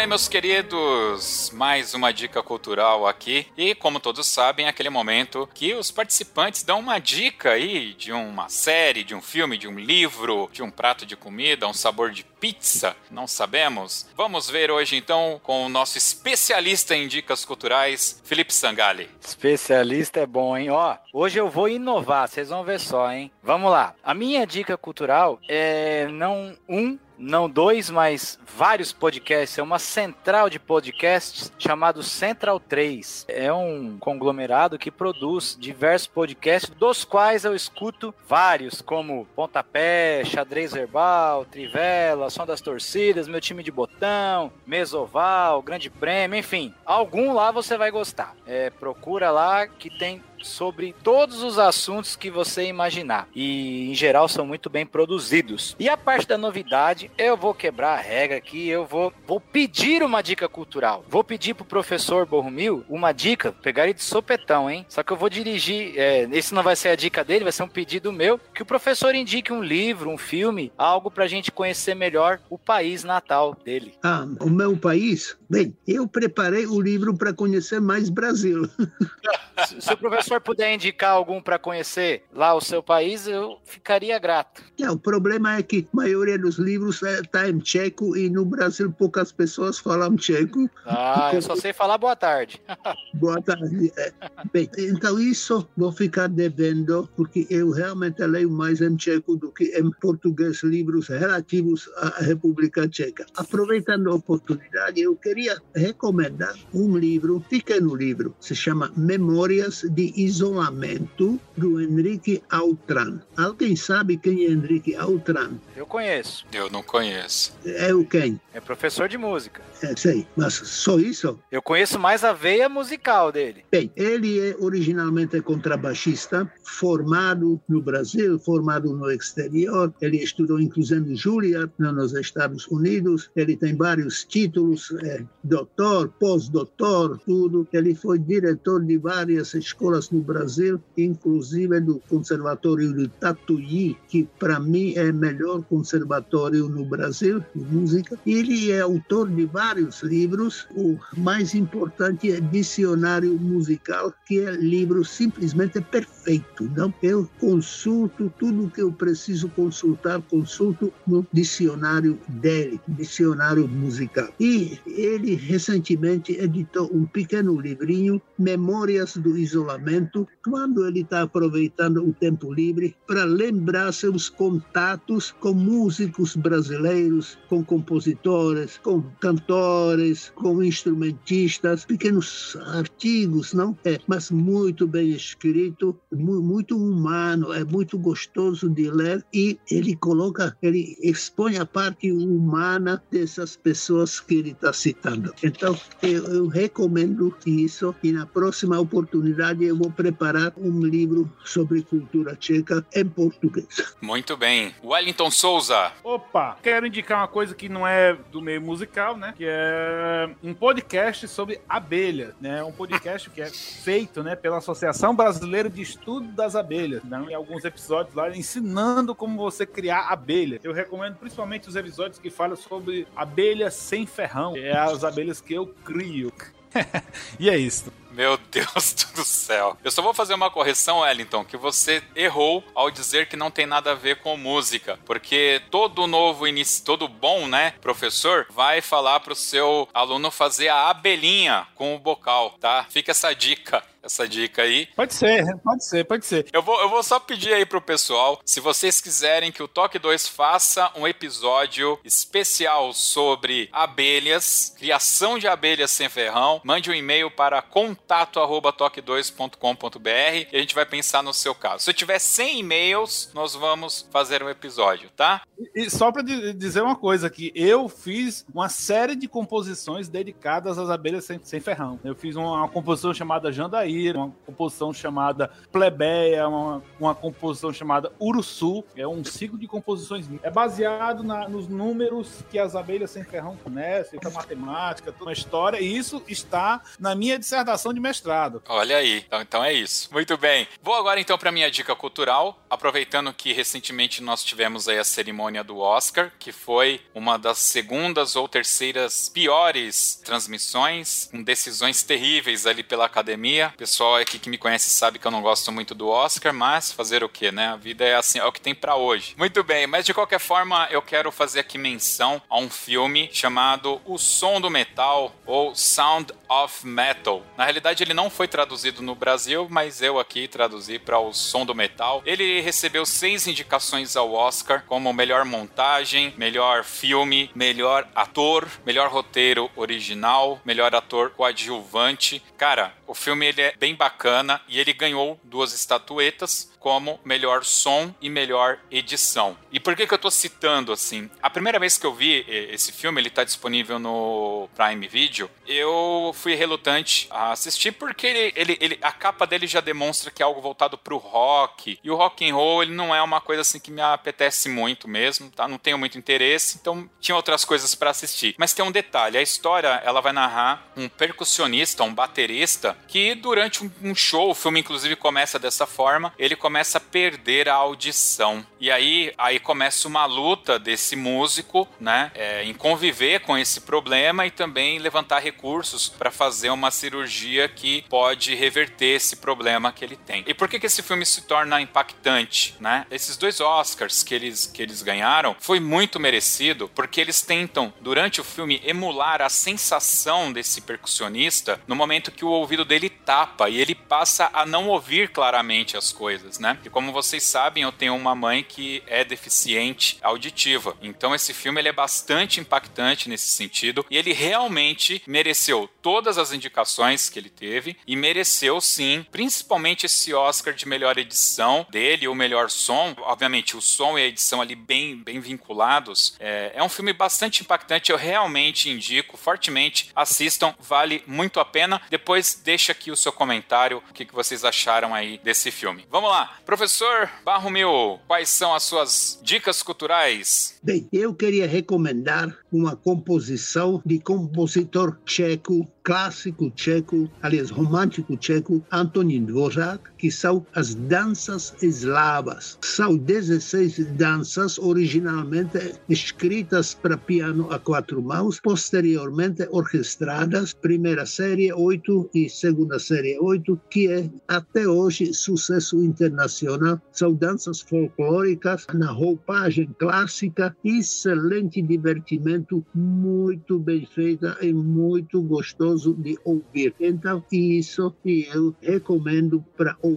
A: bem, meus queridos, mais uma dica cultural aqui. E como todos sabem, é aquele momento que os participantes dão uma dica aí de uma série, de um filme, de um livro, de um prato de comida, um sabor de pizza, não sabemos. Vamos ver hoje então com o nosso especialista em dicas culturais, Felipe Sangali.
B: Especialista é bom, hein? Ó, hoje eu vou inovar, vocês vão ver só, hein? Vamos lá. A minha dica cultural é não um não dois, mas vários podcasts. É uma central de podcasts chamado Central 3. É um conglomerado que produz diversos podcasts, dos quais eu escuto vários, como Pontapé, Xadrez Verbal, Trivela, Som das Torcidas, Meu Time de Botão, Mesoval, Grande Prêmio, enfim. Algum lá você vai gostar. É, procura lá que tem sobre todos os assuntos que você imaginar. E em geral são muito bem produzidos. E a parte da novidade, eu vou quebrar a regra aqui, eu vou, vou pedir uma dica cultural. Vou pedir pro professor Borromil uma dica, pegar ele de sopetão, hein? Só que eu vou dirigir, é, esse não vai ser a dica dele, vai ser um pedido meu, que o professor indique um livro, um filme, algo pra gente conhecer melhor o país natal dele.
C: Ah, o meu país? Bem, eu preparei o livro para conhecer mais Brasil. *laughs*
B: Se o professor puder indicar algum para conhecer lá o seu país, eu ficaria grato.
C: É, o problema é que a maioria dos livros está é, em tcheco e no Brasil poucas pessoas falam tcheco.
B: Ah, eu só sei falar boa tarde. *laughs*
C: boa tarde. É. Bem, então isso vou ficar devendo, porque eu realmente leio mais em tcheco do que em português livros relativos à República Tcheca. Aproveitando a oportunidade, eu queria recomendar um livro, pequeno livro, se chama Memória Memórias de Isolamento, do Henrique Altran. Alguém sabe quem é Henrique Altran?
B: Eu conheço.
A: Eu não conheço.
C: É o quem?
B: É professor de música.
C: É, sei, mas só isso?
B: Eu conheço mais a veia musical dele.
C: Bem, ele é originalmente contrabaixista, formado no Brasil, formado no exterior. Ele estudou inclusive Juilliard nos Estados Unidos. Ele tem vários títulos, é, doutor, pós-doutor, tudo. Ele foi diretor de várias escolas no Brasil, inclusive do Conservatório de Tatuí, que para mim é o melhor conservatório no Brasil de música. Ele é autor de vários livros. O mais importante é Dicionário Musical, que é livro simplesmente perfeito. Não? Eu consulto tudo que eu preciso consultar, consulto no dicionário dele, dicionário musical. E ele recentemente editou um pequeno livrinho, Memórias do isolamento momento, quando ele está aproveitando o tempo livre, para lembrar seus contatos com músicos brasileiros, com compositores, com cantores, com instrumentistas, pequenos artigos, não? É, mas muito bem escrito, muito humano, é muito gostoso de ler e ele coloca, ele expõe a parte humana dessas pessoas que ele está citando. Então, eu, eu recomendo isso e na próxima oportunidade eu vou preparar um livro sobre cultura tcheca em português.
A: Muito bem. Wellington Souza.
D: Opa, quero indicar uma coisa que não é do meio musical, né? Que é um podcast sobre abelhas, né? Um podcast que é feito, né, pela Associação Brasileira de Estudo das Abelhas, né? Em alguns episódios lá ensinando como você criar abelha. Eu recomendo principalmente os episódios que falam sobre abelhas sem ferrão, é as abelhas que eu crio. *laughs* e é isso.
A: Meu Deus *laughs* do céu. Eu só vou fazer uma correção, Wellington, que você errou ao dizer que não tem nada a ver com música, porque todo novo inicio, todo bom, né, professor, vai falar pro seu aluno fazer a abelhinha com o bocal, tá? Fica essa dica essa dica aí.
D: Pode ser, pode ser, pode ser.
A: Eu vou, eu vou só pedir aí pro pessoal, se vocês quiserem que o Toque 2 faça um episódio especial sobre abelhas, criação de abelhas sem ferrão, mande um e-mail para contato@toque2.com.br e a gente vai pensar no seu caso. Se eu tiver 100 e-mails, nós vamos fazer um episódio, tá?
D: E, e só para dizer uma coisa aqui, eu fiz uma série de composições dedicadas às abelhas sem, sem ferrão. Eu fiz uma, uma composição chamada Jandaí uma composição chamada Plebeia, uma, uma composição chamada Uruçu. É um ciclo de composições. É baseado na, nos números que as abelhas sem ferrão conhecem, a matemática, toda a história. E isso está na minha dissertação de mestrado.
A: Olha aí, então, então é isso. Muito bem. Vou agora então para minha dica cultural, aproveitando que recentemente nós tivemos aí a cerimônia do Oscar, que foi uma das segundas ou terceiras piores transmissões, com decisões terríveis ali pela academia pessoal aqui que me conhece sabe que eu não gosto muito do Oscar, mas fazer o que, né? A vida é assim, é o que tem para hoje. Muito bem, mas de qualquer forma, eu quero fazer aqui menção a um filme chamado O Som do Metal ou Sound of Metal. Na realidade, ele não foi traduzido no Brasil, mas eu aqui traduzi para O Som do Metal. Ele recebeu seis indicações ao Oscar, como melhor montagem, melhor filme, melhor ator, melhor roteiro original, melhor ator coadjuvante. Cara, o filme ele é bem bacana e ele ganhou duas estatuetas como melhor som e melhor edição. E por que, que eu tô citando assim? A primeira vez que eu vi esse filme, ele tá disponível no Prime Video, eu fui relutante a assistir porque ele, ele, ele, a capa dele já demonstra que é algo voltado pro rock. E o rock and roll, ele não é uma coisa assim que me apetece muito mesmo, tá? Não tenho muito interesse, então tinha outras coisas para assistir. Mas tem um detalhe, a história, ela vai narrar um percussionista, um baterista, que durante um show, o filme inclusive começa dessa forma, ele começa começa a perder a audição. E aí, aí começa uma luta desse músico, né, é, em conviver com esse problema e também levantar recursos para fazer uma cirurgia que pode reverter esse problema que ele tem. E por que, que esse filme se torna impactante, né? Esses dois Oscars que eles, que eles ganharam foi muito merecido porque eles tentam, durante o filme, emular a sensação desse percussionista no momento que o ouvido dele tapa e ele passa a não ouvir claramente as coisas né? E como vocês sabem, eu tenho uma mãe que é deficiente auditiva. Então esse filme ele é bastante impactante nesse sentido e ele realmente mereceu todas as indicações que ele teve e mereceu sim, principalmente esse Oscar de melhor edição dele, o melhor som. Obviamente, o som e a edição ali bem, bem vinculados. É, é um filme bastante impactante. Eu realmente indico fortemente. Assistam, vale muito a pena. Depois deixa aqui o seu comentário, o que, que vocês acharam aí desse filme. Vamos lá. Professor Barromil, quais são as suas dicas culturais?
C: Bem, eu queria recomendar uma composição de compositor tcheco klasiku Čeku, alias romantiku Čeku Antonín Dvořák, que são as danças eslavas. São 16 danças originalmente escritas para piano a quatro mãos, posteriormente orquestradas, primeira série 8 e segunda série 8, que é até hoje sucesso internacional. São danças folclóricas na roupagem clássica, excelente divertimento, muito bem feita e muito gostoso de ouvir. Então, isso eu recomendo para ouvir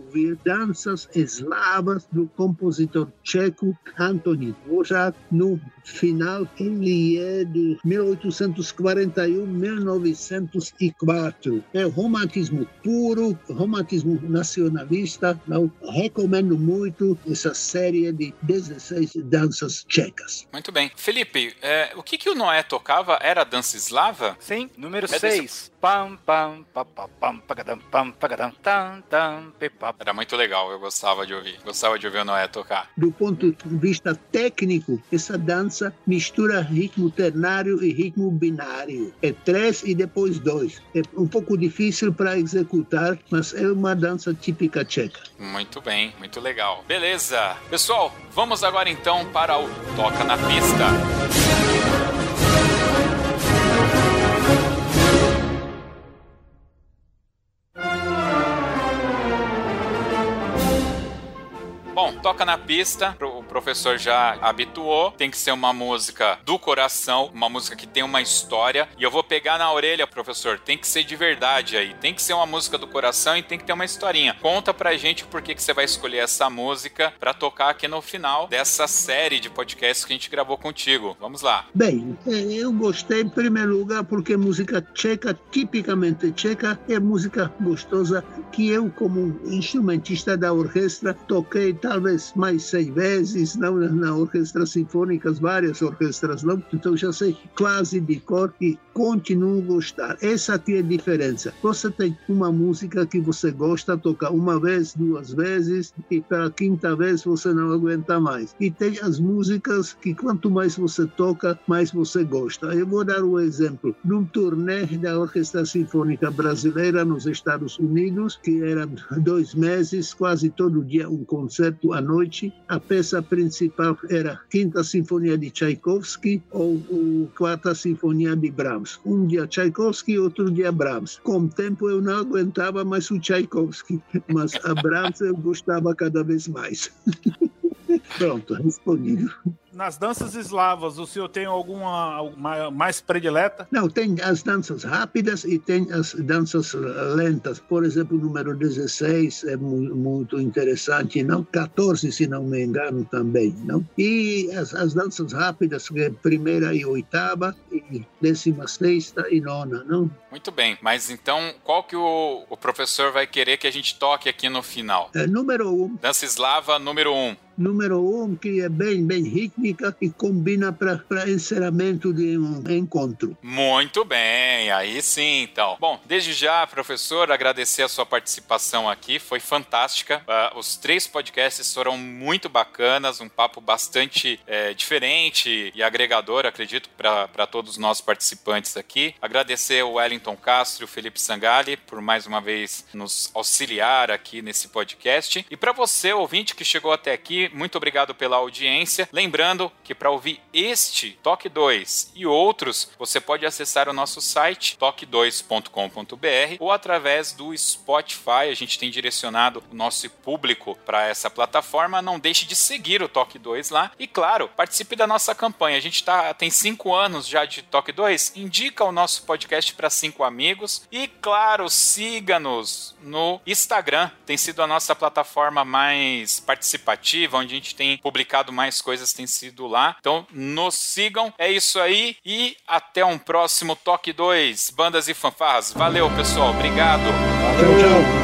C: danças eslavas do compositor tcheco Antoni Dvořák no final ele é de 1841-1904. É romantismo puro, romantismo nacionalista. Não recomendo muito essa série de 16 danças tchecas.
A: Muito bem. Felipe, é, o que, que o Noé tocava? Era dança eslava?
B: Sim, número 6. É pam, pam, pam, pam, pagadam, pam, pagadam, tam, tam,
A: Era muito legal, eu gostava de ouvir. Gostava de ouvir o Noé tocar.
C: Do ponto de vista técnico, essa dança mistura ritmo ternário e ritmo binário. É três e depois dois. É um pouco difícil para executar, mas é uma dança típica tcheca.
A: Muito bem, muito legal. Beleza. Pessoal, vamos agora então para o Toca na Pista. Bom, toca na pista, o professor já habituou. Tem que ser uma música do coração, uma música que tem uma história. E eu vou pegar na orelha, professor. Tem que ser de verdade aí. Tem que ser uma música do coração e tem que ter uma historinha. Conta pra gente por que, que você vai escolher essa música para tocar aqui no final dessa série de podcasts que a gente gravou contigo. Vamos lá.
C: Bem, é, eu gostei em primeiro lugar porque música tcheca, tipicamente tcheca, é música gostosa que eu, como instrumentista da orquestra, toquei talvez mais seis vezes, não na orquestra sinfônica, várias orquestras, não? Então já sei quase de cor e continuo a gostar. Essa aqui é a diferença. Você tem uma música que você gosta, toca uma vez, duas vezes, e para a quinta vez você não aguenta mais. E tem as músicas que quanto mais você toca, mais você gosta. Eu vou dar um exemplo. Num turnê da Orquestra Sinfônica Brasileira nos Estados Unidos, que era dois meses, quase todo dia um concerto à noite. A peça principal era Quinta Sinfonia de Tchaikovsky ou a Quarta Sinfonia de Brahms. Um dia Tchaikovsky, outro dia Brahms. Com o tempo eu não aguentava mais o Tchaikovsky, *laughs* mas a Brahms eu gostava cada vez mais. *laughs* Pronto, respondido
D: nas danças eslavas, o senhor tem alguma mais predileta?
C: Não, tem as danças rápidas e tem as danças lentas. Por exemplo, o número 16 é muito interessante, não? 14, se não me engano, também, não? E as, as danças rápidas, que é primeira e oitava, e décima sexta e nona, não?
A: Muito bem, mas então qual que o, o professor vai querer que a gente toque aqui no final?
C: É, número um.
A: Dança eslava, número um
C: número um, que é bem, bem rítmica e combina para encerramento de um encontro.
A: Muito bem, aí sim, então. Bom, desde já, professor, agradecer a sua participação aqui, foi fantástica. Uh, os três podcasts foram muito bacanas, um papo bastante é, diferente e agregador, acredito, para todos nós participantes aqui. Agradecer o Wellington Castro e o Felipe Sangali por mais uma vez nos auxiliar aqui nesse podcast. E para você, ouvinte que chegou até aqui, muito obrigado pela audiência. Lembrando que para ouvir este Toque 2 e outros, você pode acessar o nosso site toque2.com.br ou através do Spotify. A gente tem direcionado o nosso público para essa plataforma. Não deixe de seguir o Toque 2 lá e, claro, participe da nossa campanha. A gente tá, tem cinco anos já de Toque 2. Indica o nosso podcast para cinco amigos e, claro, siga-nos no Instagram. Tem sido a nossa plataforma mais participativa onde a gente tem publicado mais coisas, tem sido lá. Então, nos sigam. É isso aí e até um próximo Toque 2, Bandas e Fanfarras. Valeu, pessoal. Obrigado.
C: Tchau, tchau.